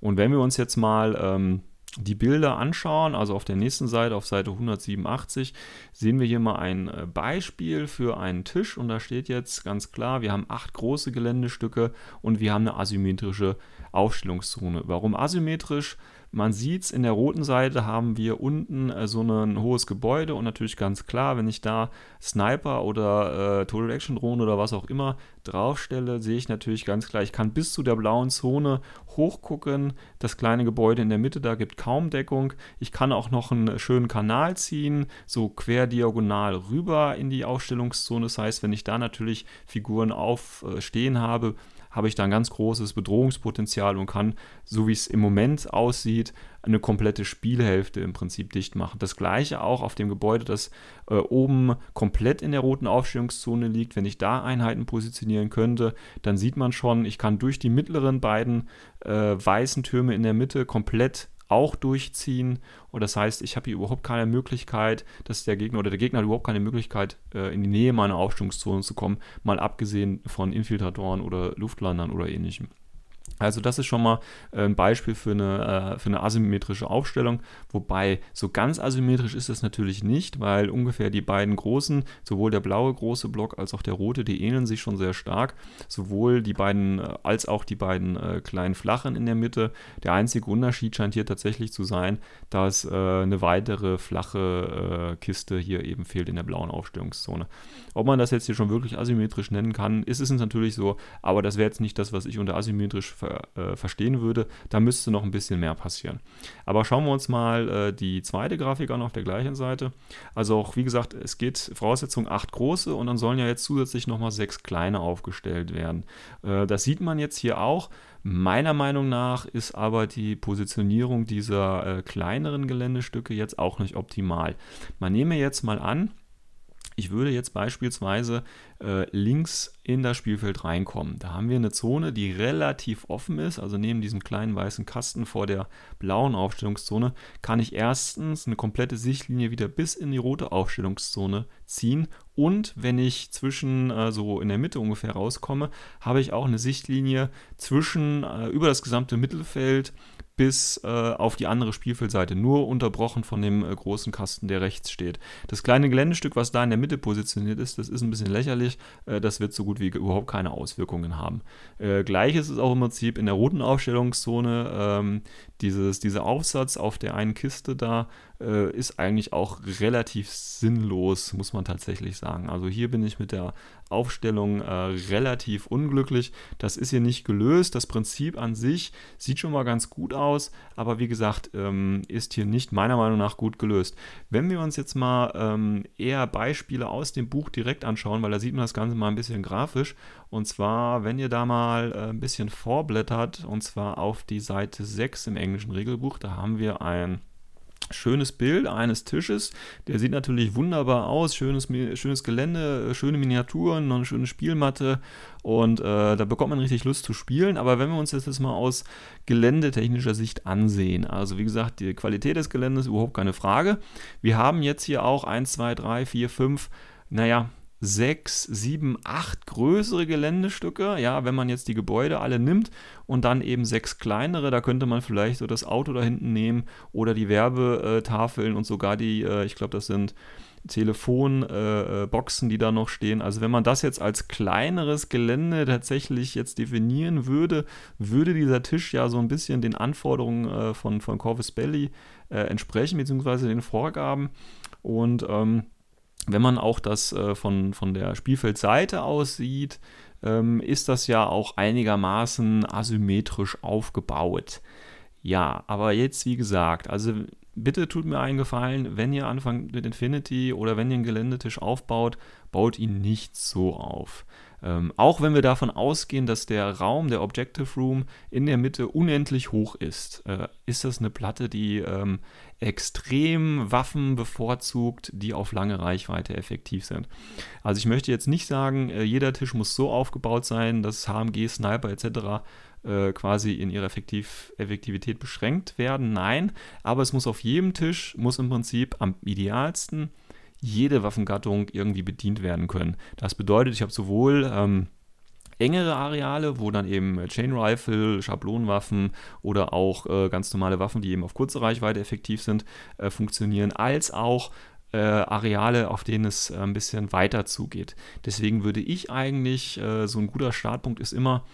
Und wenn wir uns jetzt mal ähm, die Bilder anschauen, also auf der nächsten Seite, auf Seite 187, sehen wir hier mal ein äh, Beispiel für einen Tisch und da steht jetzt ganz klar, wir haben acht große Geländestücke und wir haben eine asymmetrische Aufstellungszone. Warum asymmetrisch? Man sieht es, in der roten Seite haben wir unten äh, so ein hohes Gebäude und natürlich ganz klar, wenn ich da Sniper oder äh, Total Action Drohne oder was auch immer draufstelle, sehe ich natürlich ganz klar, ich kann bis zu der blauen Zone hochgucken. Das kleine Gebäude in der Mitte, da gibt kaum Deckung. Ich kann auch noch einen schönen Kanal ziehen, so quer diagonal rüber in die Aufstellungszone. Das heißt, wenn ich da natürlich Figuren aufstehen habe, habe ich da ein ganz großes Bedrohungspotenzial und kann, so wie es im Moment aussieht, eine komplette Spielhälfte im Prinzip dicht machen. Das gleiche auch auf dem Gebäude, das äh, oben komplett in der roten Aufstellungszone liegt. Wenn ich da Einheiten positionieren könnte, dann sieht man schon, ich kann durch die mittleren beiden äh, weißen Türme in der Mitte komplett auch durchziehen. Und das heißt, ich habe hier überhaupt keine Möglichkeit, dass der Gegner oder der Gegner hat überhaupt keine Möglichkeit, äh, in die Nähe meiner Aufstellungszone zu kommen, mal abgesehen von Infiltratoren oder Luftlandern oder ähnlichem. Also das ist schon mal äh, ein Beispiel für eine, äh, für eine asymmetrische Aufstellung, wobei so ganz asymmetrisch ist es natürlich nicht, weil ungefähr die beiden großen, sowohl der blaue große Block als auch der rote, die ähneln sich schon sehr stark, sowohl die beiden äh, als auch die beiden kleinen flachen in der Mitte. Der einzige Unterschied scheint hier tatsächlich zu sein, dass eine weitere flache Kiste hier eben fehlt in der blauen Aufstellungszone. Ob man das jetzt hier schon wirklich asymmetrisch nennen kann, ist es natürlich so, aber das wäre jetzt nicht das, was ich unter asymmetrisch ver äh, verstehen würde. Da müsste noch ein bisschen mehr passieren. Aber schauen wir uns mal äh, die zweite Grafik an auf der gleichen Seite. Also auch, wie gesagt, es geht Voraussetzung acht große und dann sollen ja jetzt zusätzlich nochmal sechs kleine aufgestellt werden. Äh, das sieht man jetzt hier auch. Meiner Meinung nach ist aber die Positionierung dieser äh, kleineren Geländestücke jetzt auch nicht optimal. Man nehme jetzt mal an, ich würde jetzt beispielsweise äh, links in das Spielfeld reinkommen. Da haben wir eine Zone, die relativ offen ist. Also neben diesem kleinen weißen Kasten vor der blauen Aufstellungszone kann ich erstens eine komplette Sichtlinie wieder bis in die rote Aufstellungszone ziehen. Und wenn ich zwischen äh, so in der Mitte ungefähr rauskomme, habe ich auch eine Sichtlinie zwischen äh, über das gesamte Mittelfeld bis äh, auf die andere Spielfeldseite, nur unterbrochen von dem äh, großen Kasten, der rechts steht. Das kleine Geländestück, was da in der Mitte positioniert ist, das ist ein bisschen lächerlich. Äh, das wird so gut wie überhaupt keine Auswirkungen haben. Äh, Gleiches ist auch im Prinzip in der roten Aufstellungszone. Ähm, dieses, dieser Aufsatz auf der einen Kiste da äh, ist eigentlich auch relativ sinnlos, muss man tatsächlich sagen. Also hier bin ich mit der Aufstellung äh, relativ unglücklich. Das ist hier nicht gelöst. Das Prinzip an sich sieht schon mal ganz gut aus, aber wie gesagt, ähm, ist hier nicht meiner Meinung nach gut gelöst. Wenn wir uns jetzt mal ähm, eher Beispiele aus dem Buch direkt anschauen, weil da sieht man das Ganze mal ein bisschen grafisch. Und zwar, wenn ihr da mal äh, ein bisschen vorblättert, und zwar auf die Seite 6 im englischen Regelbuch, da haben wir ein schönes Bild eines Tisches. Der sieht natürlich wunderbar aus. Schönes, schönes Gelände, schöne Miniaturen, noch eine schöne Spielmatte. Und äh, da bekommt man richtig Lust zu spielen. Aber wenn wir uns das jetzt mal aus geländetechnischer Sicht ansehen, also wie gesagt, die Qualität des Geländes überhaupt keine Frage. Wir haben jetzt hier auch 1, 2, 3, 4, 5, naja, sechs, sieben, acht größere Geländestücke. Ja, wenn man jetzt die Gebäude alle nimmt und dann eben sechs kleinere, da könnte man vielleicht so das Auto da hinten nehmen oder die Werbetafeln und sogar die, äh, ich glaube, das sind Telefonboxen, äh, die da noch stehen. Also wenn man das jetzt als kleineres Gelände tatsächlich jetzt definieren würde, würde dieser Tisch ja so ein bisschen den Anforderungen äh, von, von Corvus Belli entsprechen, beziehungsweise den Vorgaben. Und ähm, wenn man auch das äh, von, von der Spielfeldseite aus sieht, ähm, ist das ja auch einigermaßen asymmetrisch aufgebaut. Ja, aber jetzt wie gesagt, also bitte tut mir einen Gefallen, wenn ihr anfangt mit Infinity oder wenn ihr einen Geländetisch aufbaut, baut ihn nicht so auf. Ähm, auch wenn wir davon ausgehen, dass der Raum, der Objective Room in der Mitte unendlich hoch ist, äh, ist das eine Platte, die ähm, extrem Waffen bevorzugt, die auf lange Reichweite effektiv sind. Also ich möchte jetzt nicht sagen, äh, jeder Tisch muss so aufgebaut sein, dass HMG, Sniper etc. Äh, quasi in ihrer Effektiv Effektivität beschränkt werden. Nein, aber es muss auf jedem Tisch, muss im Prinzip am idealsten jede Waffengattung irgendwie bedient werden können. Das bedeutet, ich habe sowohl ähm, engere Areale, wo dann eben Chain Rifle, Schablonenwaffen oder auch äh, ganz normale Waffen, die eben auf kurze Reichweite effektiv sind, äh, funktionieren, als auch äh, Areale, auf denen es äh, ein bisschen weiter zugeht. Deswegen würde ich eigentlich, äh, so ein guter Startpunkt ist immer,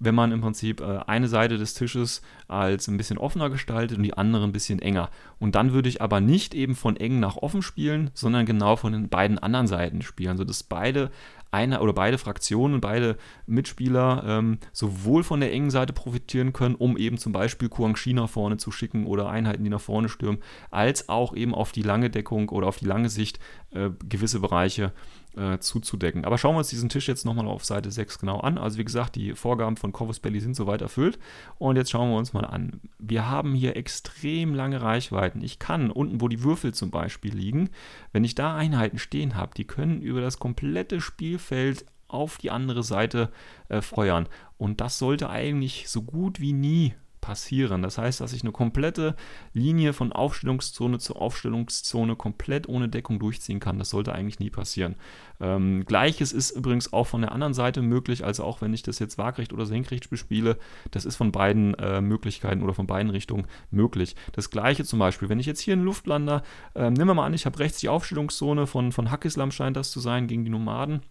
wenn man im Prinzip äh, eine Seite des Tisches als ein bisschen offener gestaltet und die andere ein bisschen enger. Und dann würde ich aber nicht eben von eng nach offen spielen, sondern genau von den beiden anderen Seiten spielen, sodass beide eine oder beide Fraktionen, beide Mitspieler ähm, sowohl von der engen Seite profitieren können, um eben zum Beispiel Guangxi nach vorne zu schicken oder Einheiten, die nach vorne stürmen, als auch eben auf die lange Deckung oder auf die lange Sicht äh, gewisse Bereiche äh, zuzudecken. Aber schauen wir uns diesen Tisch jetzt nochmal auf Seite 6 genau an. Also wie gesagt, die Vorgaben von Corvus Belli sind soweit erfüllt. Und jetzt schauen wir uns mal an. Wir haben hier extrem lange Reichweiten. Ich kann unten, wo die Würfel zum Beispiel liegen, wenn ich da Einheiten stehen habe, die können über das komplette Spielfeld auf die andere Seite äh, feuern. Und das sollte eigentlich so gut wie nie passieren. Das heißt, dass ich eine komplette Linie von Aufstellungszone zu Aufstellungszone komplett ohne Deckung durchziehen kann. Das sollte eigentlich nie passieren. Ähm, Gleiches ist übrigens auch von der anderen Seite möglich, also auch wenn ich das jetzt waagrecht oder senkrecht bespiele, das ist von beiden äh, Möglichkeiten oder von beiden Richtungen möglich. Das Gleiche zum Beispiel, wenn ich jetzt hier einen Luftlander, äh, nehmen wir mal an, ich habe rechts die Aufstellungszone von, von Hackislam scheint das zu sein gegen die Nomaden.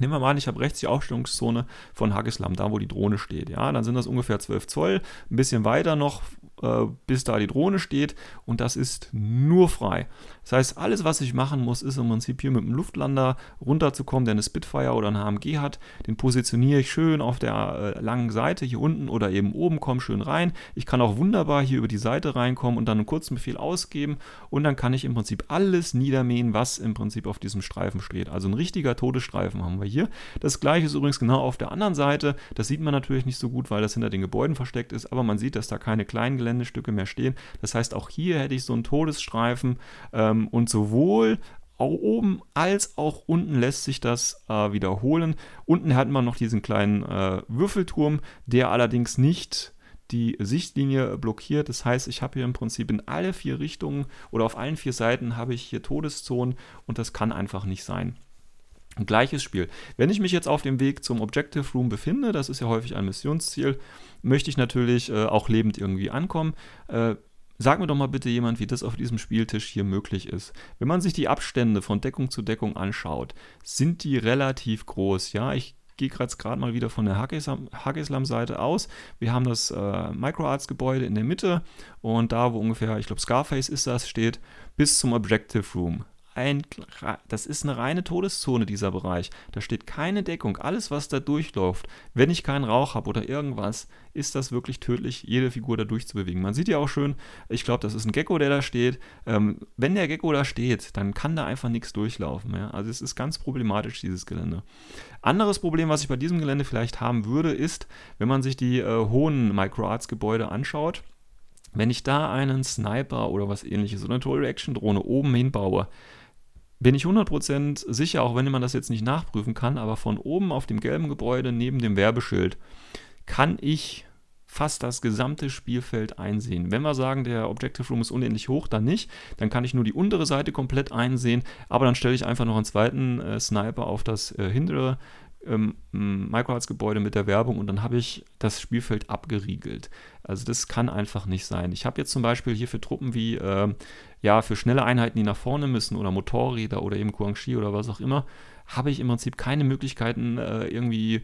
Nehmen wir mal an, ich habe rechts die Aufstellungszone von Hagislam, da wo die Drohne steht. Ja, dann sind das ungefähr 12 Zoll. Ein bisschen weiter noch äh, bis da die Drohne steht und das ist nur frei. Das heißt, alles, was ich machen muss, ist im Prinzip hier mit dem Luftlander runterzukommen, der eine Spitfire oder ein HMG hat. Den positioniere ich schön auf der äh, langen Seite hier unten oder eben oben, komme schön rein. Ich kann auch wunderbar hier über die Seite reinkommen und dann einen kurzen Befehl ausgeben und dann kann ich im Prinzip alles niedermähen, was im Prinzip auf diesem Streifen steht. Also ein richtiger Todesstreifen haben wir hier. Das gleiche ist übrigens genau auf der anderen Seite. Das sieht man natürlich nicht so gut, weil das hinter den Gebäuden versteckt ist, aber man sieht, dass da keine kleinen Geländestücke mehr stehen. Das heißt, auch hier hätte ich so einen Todesstreifen ähm, und sowohl oben als auch unten lässt sich das äh, wiederholen. Unten hat man noch diesen kleinen äh, Würfelturm, der allerdings nicht die Sichtlinie blockiert. Das heißt, ich habe hier im Prinzip in alle vier Richtungen oder auf allen vier Seiten habe ich hier Todeszonen und das kann einfach nicht sein. Gleiches Spiel. Wenn ich mich jetzt auf dem Weg zum Objective Room befinde, das ist ja häufig ein Missionsziel, möchte ich natürlich äh, auch lebend irgendwie ankommen. Äh, Sag mir doch mal bitte jemand, wie das auf diesem Spieltisch hier möglich ist. Wenn man sich die Abstände von Deckung zu Deckung anschaut, sind die relativ groß. Ja, ich gehe gerade mal wieder von der Hagislam-Seite aus. Wir haben das äh, Microarts-Gebäude in der Mitte und da, wo ungefähr, ich glaube, Scarface ist das, steht, bis zum Objective Room ein, das ist eine reine Todeszone, dieser Bereich. Da steht keine Deckung. Alles, was da durchläuft, wenn ich keinen Rauch habe oder irgendwas, ist das wirklich tödlich, jede Figur da durchzubewegen. Man sieht ja auch schön, ich glaube, das ist ein Gecko, der da steht. Ähm, wenn der Gecko da steht, dann kann da einfach nichts durchlaufen. Ja? Also es ist ganz problematisch, dieses Gelände. Anderes Problem, was ich bei diesem Gelände vielleicht haben würde, ist, wenn man sich die äh, hohen Microarts-Gebäude anschaut, wenn ich da einen Sniper oder was ähnliches oder eine Total Reaction Drohne oben hinbaue, bin ich 100% sicher, auch wenn man das jetzt nicht nachprüfen kann, aber von oben auf dem gelben Gebäude neben dem Werbeschild kann ich fast das gesamte Spielfeld einsehen. Wenn wir sagen, der Objective Room ist unendlich hoch, dann nicht. Dann kann ich nur die untere Seite komplett einsehen, aber dann stelle ich einfach noch einen zweiten äh, Sniper auf das äh, hintere ähm, Microarts-Gebäude mit der Werbung und dann habe ich das Spielfeld abgeriegelt. Also das kann einfach nicht sein. Ich habe jetzt zum Beispiel hier für Truppen wie, äh, ja, für schnelle Einheiten, die nach vorne müssen oder Motorräder oder eben Guangxi oder was auch immer, habe ich im Prinzip keine Möglichkeiten, äh, irgendwie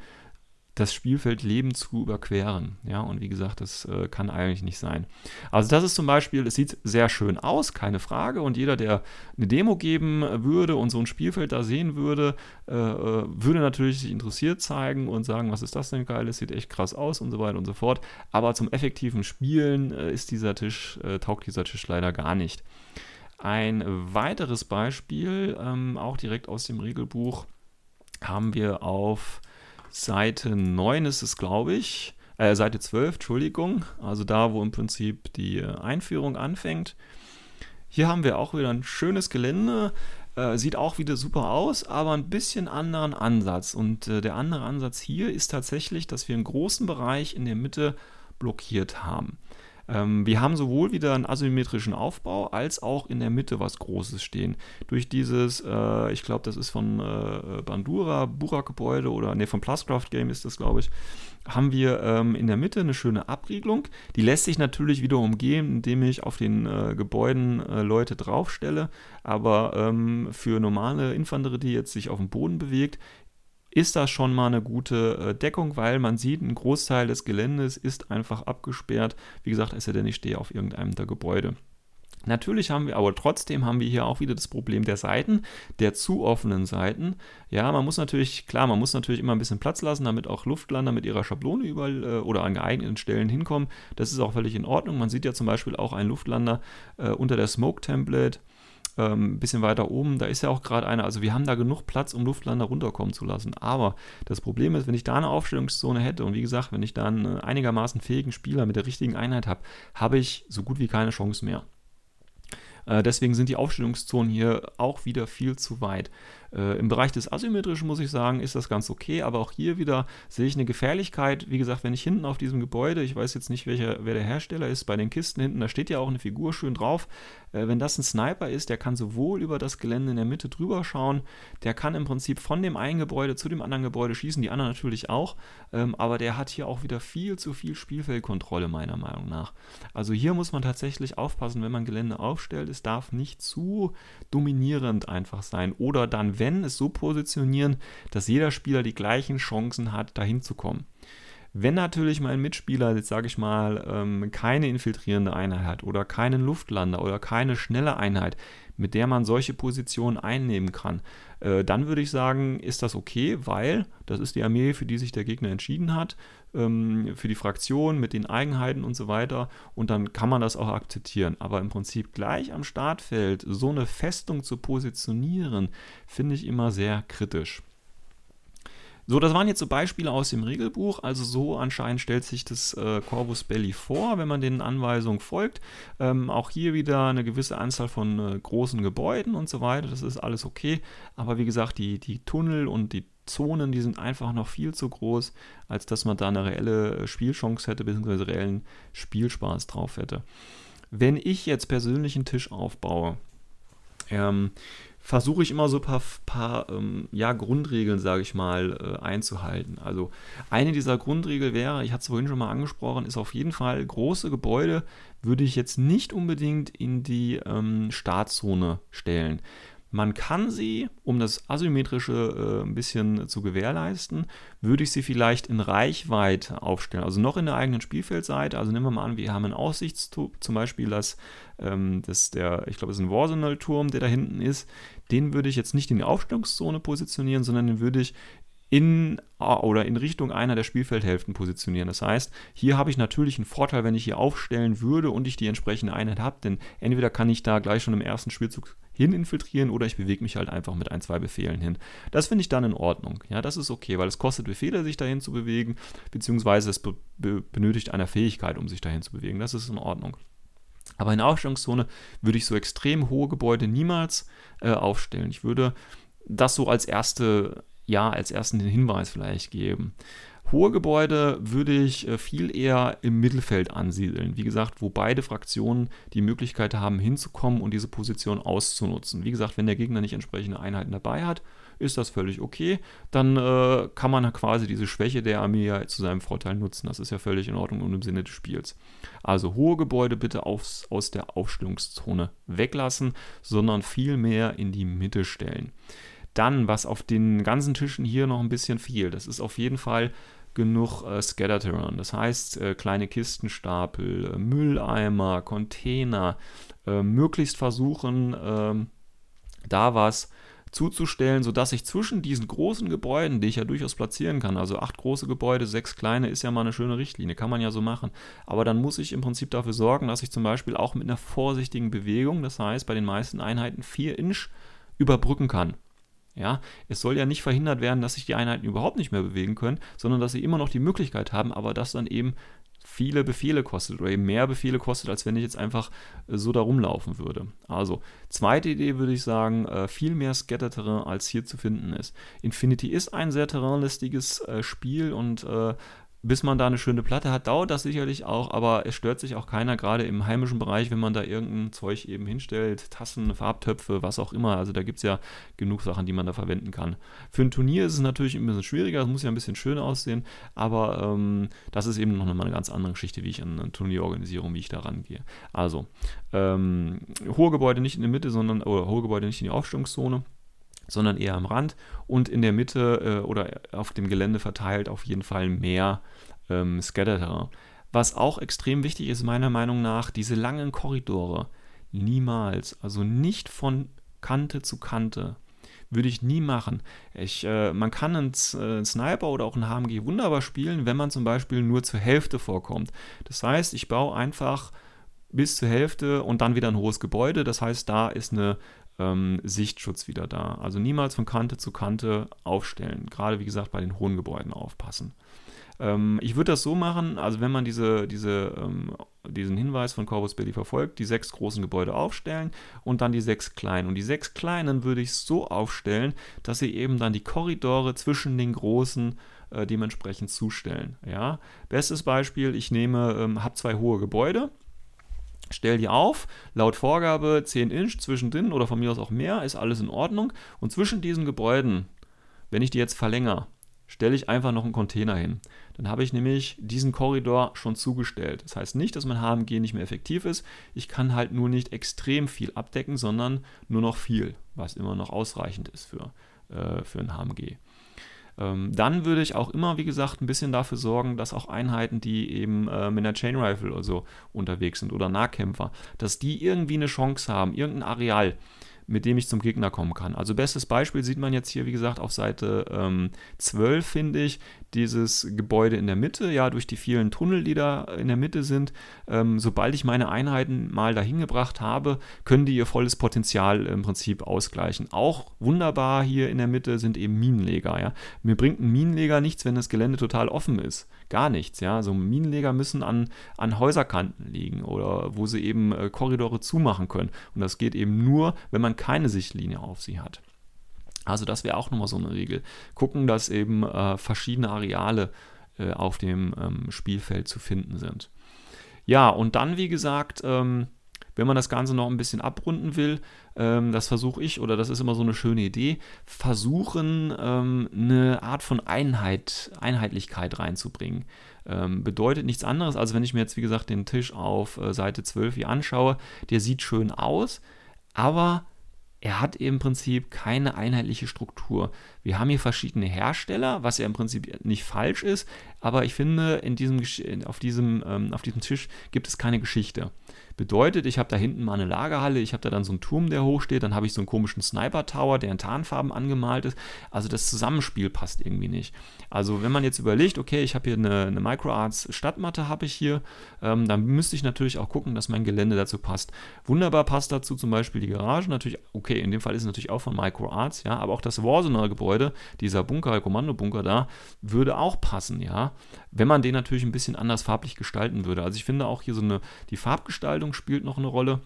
das Spielfeld lebend zu überqueren. Ja, und wie gesagt, das äh, kann eigentlich nicht sein. Also das ist zum Beispiel, es sieht sehr schön aus, keine Frage. Und jeder, der eine Demo geben würde und so ein Spielfeld da sehen würde, äh, äh würde natürlich sich interessiert zeigen und sagen, was ist das denn geil, es sieht echt krass aus und so weiter und so fort. Aber zum effektiven Spielen äh, ist dieser Tisch, äh, taugt dieser Tisch leider gar nicht. Ein weiteres Beispiel, ähm, auch direkt aus dem Regelbuch, haben wir auf Seite 9 ist es, glaube ich. Äh, Seite 12, Entschuldigung. Also da, wo im Prinzip die Einführung anfängt. Hier haben wir auch wieder ein schönes Gelände. Äh, sieht auch wieder super aus, aber ein bisschen anderen Ansatz. Und äh, der andere Ansatz hier ist tatsächlich, dass wir einen großen Bereich in der Mitte blockiert haben. Ähm, wir haben sowohl wieder einen asymmetrischen Aufbau als auch in der Mitte was Großes stehen. Durch dieses, äh, ich glaube, das ist von äh, Bandura, Burak-Gebäude oder ne, von Pluscraft Game ist das, glaube ich, haben wir ähm, in der Mitte eine schöne Abriegelung. Die lässt sich natürlich wieder umgehen, indem ich auf den äh, Gebäuden äh, Leute draufstelle. Aber ähm, für normale Infanterie, die jetzt sich auf dem Boden bewegt, ist das schon mal eine gute äh, Deckung, weil man sieht, ein Großteil des Geländes ist einfach abgesperrt. Wie gesagt, es sei denn, ich stehe auf irgendeinem der Gebäude. Natürlich haben wir, aber trotzdem haben wir hier auch wieder das Problem der Seiten, der zu offenen Seiten. Ja, man muss natürlich, klar, man muss natürlich immer ein bisschen Platz lassen, damit auch Luftlander mit ihrer Schablone überall äh, oder an geeigneten Stellen hinkommen. Das ist auch völlig in Ordnung. Man sieht ja zum Beispiel auch einen Luftlander äh, unter der Smoke-Template ein bisschen weiter oben, da ist ja auch gerade einer, also wir haben da genug Platz, um Luftlander runterkommen zu lassen. Aber das Problem ist, wenn ich da eine Aufstellungszone hätte und wie gesagt, wenn ich da einen einigermaßen fähigen Spieler mit der richtigen Einheit habe, habe ich so gut wie keine Chance mehr. Äh, deswegen sind die Aufstellungszonen hier auch wieder viel zu weit. Äh, Im Bereich des Asymmetrischen muss ich sagen, ist das ganz okay, aber auch hier wieder sehe ich eine Gefährlichkeit. Wie gesagt, wenn ich hinten auf diesem Gebäude, ich weiß jetzt nicht, welcher, wer der Hersteller ist, bei den Kisten hinten, da steht ja auch eine Figur schön drauf. Äh, wenn das ein Sniper ist, der kann sowohl über das Gelände in der Mitte drüber schauen, der kann im Prinzip von dem einen Gebäude zu dem anderen Gebäude schießen, die anderen natürlich auch, ähm, aber der hat hier auch wieder viel zu viel Spielfeldkontrolle meiner Meinung nach. Also hier muss man tatsächlich aufpassen, wenn man Gelände aufstellt, es darf nicht zu dominierend einfach sein oder dann wenn, es so positionieren, dass jeder Spieler die gleichen Chancen hat, dahin zu kommen. Wenn natürlich mein Mitspieler, jetzt sage ich mal, ähm, keine infiltrierende Einheit hat oder keinen Luftlander oder keine schnelle Einheit, mit der man solche Positionen einnehmen kann, äh, dann würde ich sagen, ist das okay, weil das ist die Armee, für die sich der Gegner entschieden hat, ähm, für die Fraktion mit den Eigenheiten und so weiter. Und dann kann man das auch akzeptieren. Aber im Prinzip gleich am Startfeld so eine Festung zu positionieren, finde ich immer sehr kritisch. So, das waren jetzt so Beispiele aus dem Regelbuch. Also so anscheinend stellt sich das äh, Corvus Belli vor, wenn man den Anweisungen folgt. Ähm, auch hier wieder eine gewisse Anzahl von äh, großen Gebäuden und so weiter. Das ist alles okay. Aber wie gesagt, die, die Tunnel und die Zonen, die sind einfach noch viel zu groß, als dass man da eine reelle äh, Spielchance hätte, beziehungsweise reellen Spielspaß drauf hätte. Wenn ich jetzt persönlich einen Tisch aufbaue, ähm, versuche ich immer so ein paar, paar ähm, ja, Grundregeln, sage ich mal, äh, einzuhalten. Also eine dieser Grundregeln wäre, ich hatte es vorhin schon mal angesprochen, ist auf jeden Fall, große Gebäude würde ich jetzt nicht unbedingt in die ähm, Startzone stellen. Man kann sie, um das Asymmetrische äh, ein bisschen zu gewährleisten, würde ich sie vielleicht in Reichweite aufstellen. Also noch in der eigenen Spielfeldseite. Also nehmen wir mal an, wir haben einen Aussichtsturm, zum Beispiel das, ähm, das der, ich glaube, es ist ein Warsenal-Turm, der da hinten ist. Den würde ich jetzt nicht in die Aufstellungszone positionieren, sondern den würde ich in oder in Richtung einer der Spielfeldhälften positionieren. Das heißt, hier habe ich natürlich einen Vorteil, wenn ich hier aufstellen würde und ich die entsprechende Einheit habe, denn entweder kann ich da gleich schon im ersten Spielzug hin infiltrieren oder ich bewege mich halt einfach mit ein, zwei Befehlen hin. Das finde ich dann in Ordnung. Ja, das ist okay, weil es kostet Befehle, sich dahin zu bewegen, beziehungsweise es be benötigt eine Fähigkeit, um sich dahin zu bewegen. Das ist in Ordnung. Aber in der Aufstellungszone würde ich so extrem hohe Gebäude niemals äh, aufstellen. Ich würde das so als erste, ja, als ersten Hinweis vielleicht geben. Hohe Gebäude würde ich äh, viel eher im Mittelfeld ansiedeln. Wie gesagt, wo beide Fraktionen die Möglichkeit haben, hinzukommen und diese Position auszunutzen. Wie gesagt, wenn der Gegner nicht entsprechende Einheiten dabei hat, ist das völlig okay. Dann äh, kann man quasi diese Schwäche der Armee ja zu seinem Vorteil nutzen. Das ist ja völlig in Ordnung und im Sinne des Spiels. Also hohe Gebäude bitte aufs, aus der Aufstellungszone weglassen, sondern viel mehr in die Mitte stellen. Dann, was auf den ganzen Tischen hier noch ein bisschen fehlt, das ist auf jeden Fall genug äh, Scatterterrain. Das heißt, äh, kleine Kistenstapel, äh, Mülleimer, Container, äh, möglichst versuchen, ähm, da was zuzustellen, sodass ich zwischen diesen großen Gebäuden, die ich ja durchaus platzieren kann, also acht große Gebäude, sechs kleine, ist ja mal eine schöne Richtlinie, kann man ja so machen. Aber dann muss ich im Prinzip dafür sorgen, dass ich zum Beispiel auch mit einer vorsichtigen Bewegung, das heißt bei den meisten Einheiten 4 Inch, überbrücken kann. Ja, es soll ja nicht verhindert werden, dass sich die Einheiten überhaupt nicht mehr bewegen können, sondern dass sie immer noch die Möglichkeit haben, aber das dann eben viele Befehle kostet oder eben mehr Befehle kostet, als wenn ich jetzt einfach äh, so da rumlaufen würde. Also, zweite Idee würde ich sagen, äh, viel mehr Scatter-Terrain als hier zu finden ist. Infinity ist ein sehr terrainlistiges äh, Spiel und bis man da eine schöne Platte hat, dauert das sicherlich auch, aber es stört sich auch keiner, gerade im heimischen Bereich, wenn man da irgendein Zeug eben hinstellt, Tassen, Farbtöpfe, was auch immer. Also da gibt es ja genug Sachen, die man da verwenden kann. Für ein Turnier ist es natürlich ein bisschen schwieriger, es muss ja ein bisschen schöner aussehen, aber ähm, das ist eben noch mal eine ganz andere Geschichte, wie ich an eine Turnierorganisierung, wie ich da rangehe. Also, ähm, hohe Gebäude nicht in der Mitte, sondern, oder hohe Gebäude nicht in die Aufstellungszone sondern eher am Rand und in der Mitte äh, oder auf dem Gelände verteilt auf jeden Fall mehr ähm, Scatterterrain. Was auch extrem wichtig ist, meiner Meinung nach, diese langen Korridore, niemals. Also nicht von Kante zu Kante. Würde ich nie machen. Ich, äh, man kann einen, äh, Sniper oder auch einen HMG wunderbar spielen, wenn man zum Beispiel nur zur Hälfte vorkommt. Das heißt, ich baue einfach bis zur Hälfte und dann wieder ein hohes Gebäude. Das heißt, da ist eine ähm, Sichtschutz wieder da. Also niemals von Kante zu Kante aufstellen. Gerade wie gesagt bei den hohen Gebäuden aufpassen. Ähm, ich würde das so machen, also wenn man diese, diese, ähm, diesen Hinweis von Corvus Belli verfolgt, die sechs großen Gebäude aufstellen und dann die sechs kleinen. Und die sechs kleinen würde ich so aufstellen, dass sie eben dann die Korridore zwischen den großen äh, dementsprechend zustellen. Ja? Bestes Beispiel, ich nehme, ähm, habe zwei hohe Gebäude stell die auf, laut Vorgabe 10 Inch zwischendrin oder von mir aus auch mehr, ist alles in Ordnung. Und zwischen diesen Gebäuden, wenn ich die jetzt verlängere, stelle ich einfach noch einen Container hin. Dann habe ich nämlich diesen Korridor schon zugestellt. Das heißt nicht, dass mein HMG nicht mehr effektiv ist. Ich kann halt nur nicht extrem viel abdecken, sondern nur noch viel, was immer noch ausreichend ist für, äh, für ein HMG. Ähm, dann würde ich auch immer, wie gesagt, ein bisschen dafür sorgen, dass auch Einheiten, die eben äh, mit einer Chain Rifle oder so unterwegs sind oder Nahkämpfer, dass die irgendwie eine Chance haben, irgendein Areal mit dem ich zum Gegner kommen kann. Also bestes Beispiel sieht man jetzt hier, wie gesagt, auf Seite ähm, 12, finde ich, dieses Gebäude in der Mitte, ja, durch die vielen Tunnel, die da in der Mitte sind. Ähm, sobald ich meine Einheiten mal dahin gebracht habe, können die ihr volles Potenzial im Prinzip ausgleichen. Auch wunderbar hier in der Mitte sind eben Minenleger, ja. Mir bringt ein Minenleger nichts, wenn das Gelände total offen ist. Gar nichts, ja. So Minenleger müssen an, an Häuserkanten liegen oder wo sie eben äh, Korridore zumachen können. Und das geht eben nur, wenn man keine Sichtlinie auf sie hat. Also das wäre auch nochmal so eine Regel. Gucken, dass eben äh, verschiedene Areale äh, auf dem ähm, Spielfeld zu finden sind. Ja, und dann, wie gesagt, ähm, wenn man das Ganze noch ein bisschen abrunden will, ähm, das versuche ich, oder das ist immer so eine schöne Idee, versuchen, ähm, eine Art von Einheit, Einheitlichkeit reinzubringen. Ähm, bedeutet nichts anderes, als wenn ich mir jetzt, wie gesagt, den Tisch auf äh, Seite 12 hier anschaue, der sieht schön aus, aber er hat im Prinzip keine einheitliche Struktur. Wir haben hier verschiedene Hersteller, was ja im Prinzip nicht falsch ist, aber ich finde, in diesem, auf, diesem, ähm, auf diesem Tisch gibt es keine Geschichte. Bedeutet, ich habe da hinten mal eine Lagerhalle, ich habe da dann so einen Turm, der hochsteht, dann habe ich so einen komischen Sniper-Tower, der in Tarnfarben angemalt ist. Also das Zusammenspiel passt irgendwie nicht. Also wenn man jetzt überlegt, okay, ich habe hier eine, eine Microarts Stadtmatte, habe ich hier, ähm, dann müsste ich natürlich auch gucken, dass mein Gelände dazu passt. Wunderbar passt dazu zum Beispiel die Garage, natürlich, okay, in dem Fall ist es natürlich auch von Microarts, ja, aber auch das Warsener-Gebäude, dieser Bunker, Kommandobunker da, würde auch passen, ja, wenn man den natürlich ein bisschen anders farblich gestalten würde. Also ich finde auch hier so eine, die Farbgestaltung spielt noch eine Rolle.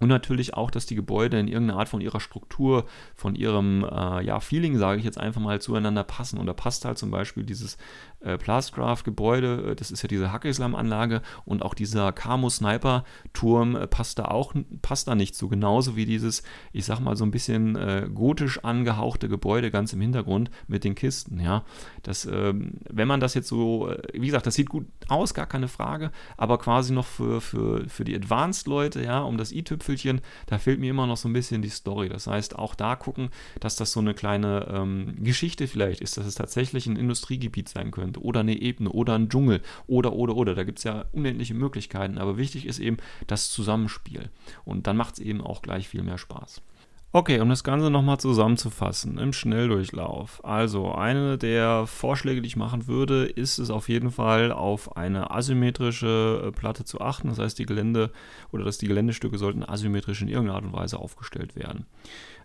Und natürlich auch, dass die Gebäude in irgendeiner Art von ihrer Struktur, von ihrem äh, ja, Feeling, sage ich jetzt einfach mal, zueinander passen. Und da passt halt zum Beispiel dieses äh, Plastcraft-Gebäude, äh, das ist ja diese Hackislam-Anlage und auch dieser Camo-Sniper-Turm äh, passt da auch passt da nicht so. Genauso wie dieses, ich sag mal, so ein bisschen äh, gotisch angehauchte Gebäude ganz im Hintergrund mit den Kisten. Ja, das, ähm, wenn man das jetzt so, äh, wie gesagt, das sieht gut aus, gar keine Frage, aber quasi noch für, für, für die Advanced-Leute, ja, um das i-Tüpfelchen, da fehlt mir immer noch so ein bisschen die Story. Das heißt, auch da gucken, dass das so eine kleine ähm, Geschichte vielleicht ist, dass es tatsächlich ein Industriegebiet sein könnte könnte oder eine Ebene oder ein Dschungel oder oder oder. Da gibt es ja unendliche Möglichkeiten, aber wichtig ist eben das Zusammenspiel und dann macht es eben auch gleich viel mehr Spaß. Okay, um das Ganze nochmal zusammenzufassen im Schnelldurchlauf. Also, eine der Vorschläge, die ich machen würde, ist es auf jeden Fall auf eine asymmetrische äh, Platte zu achten. Das heißt, die Gelände oder dass die Geländestücke sollten asymmetrisch in irgendeiner Art und Weise aufgestellt werden.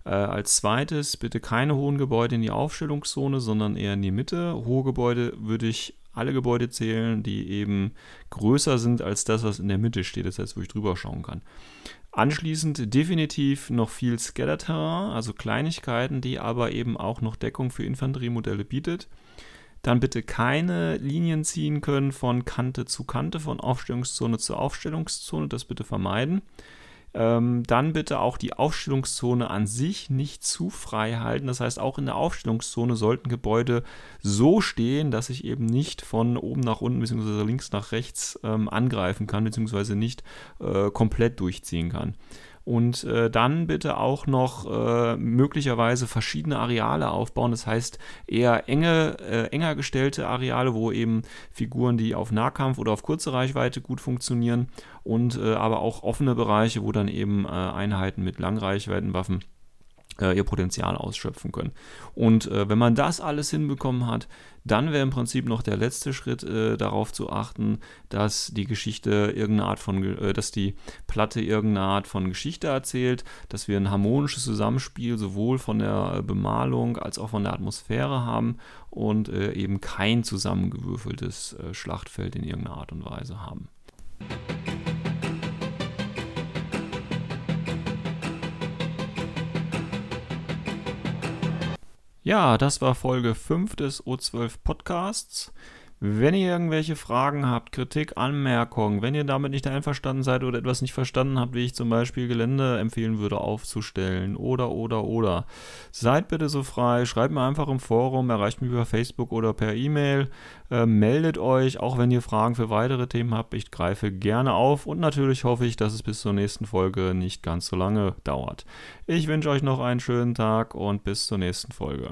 Äh, als zweites bitte keine hohen Gebäude in die Aufstellungszone, sondern eher in die Mitte. Hohe Gebäude würde ich alle Gebäude zählen, die eben größer sind als das, was in der Mitte steht, das heißt, wo ich drüber schauen kann. Anschließend definitiv noch viel Scatter-Terrain, also Kleinigkeiten, die aber eben auch noch Deckung für Infanteriemodelle bietet. Dann bitte keine Linien ziehen können von Kante zu Kante, von Aufstellungszone zu Aufstellungszone, das bitte vermeiden. Ähm, dann bitte auch die Aufstellungszone an sich nicht zu frei halten. Das heißt, auch in der Aufstellungszone sollten Gebäude so stehen, dass ich eben nicht von oben nach unten bzw. links nach rechts ähm, angreifen kann, bzw. nicht äh, komplett durchziehen kann. Und äh, dann bitte auch noch äh, möglicherweise verschiedene Areale aufbauen. Das heißt eher enge, äh, enger gestellte Areale, wo eben Figuren, die auf Nahkampf oder auf kurze Reichweite gut funktionieren und äh, aber auch offene Bereiche, wo dann eben äh, Einheiten mit Langreichweitenwaffen äh, ihr Potenzial ausschöpfen können. Und wenn man das alles hinbekommen hat, dann wäre im Prinzip noch der letzte Schritt äh, darauf zu achten, dass die Geschichte irgendeine Art von, äh, dass die Platte irgendeine Art von Geschichte erzählt, dass wir ein harmonisches Zusammenspiel sowohl von der Bemalung als auch von der Atmosphäre haben und äh, eben kein zusammengewürfeltes äh, Schlachtfeld in irgendeiner Art und Weise haben. Ja, das war Folge 5 des O12 Podcasts. Wenn ihr irgendwelche Fragen habt, Kritik, Anmerkungen, wenn ihr damit nicht einverstanden seid oder etwas nicht verstanden habt, wie ich zum Beispiel Gelände empfehlen würde aufzustellen oder oder oder, seid bitte so frei, schreibt mir einfach im Forum, erreicht mich über Facebook oder per E-Mail, äh, meldet euch, auch wenn ihr Fragen für weitere Themen habt, ich greife gerne auf und natürlich hoffe ich, dass es bis zur nächsten Folge nicht ganz so lange dauert. Ich wünsche euch noch einen schönen Tag und bis zur nächsten Folge.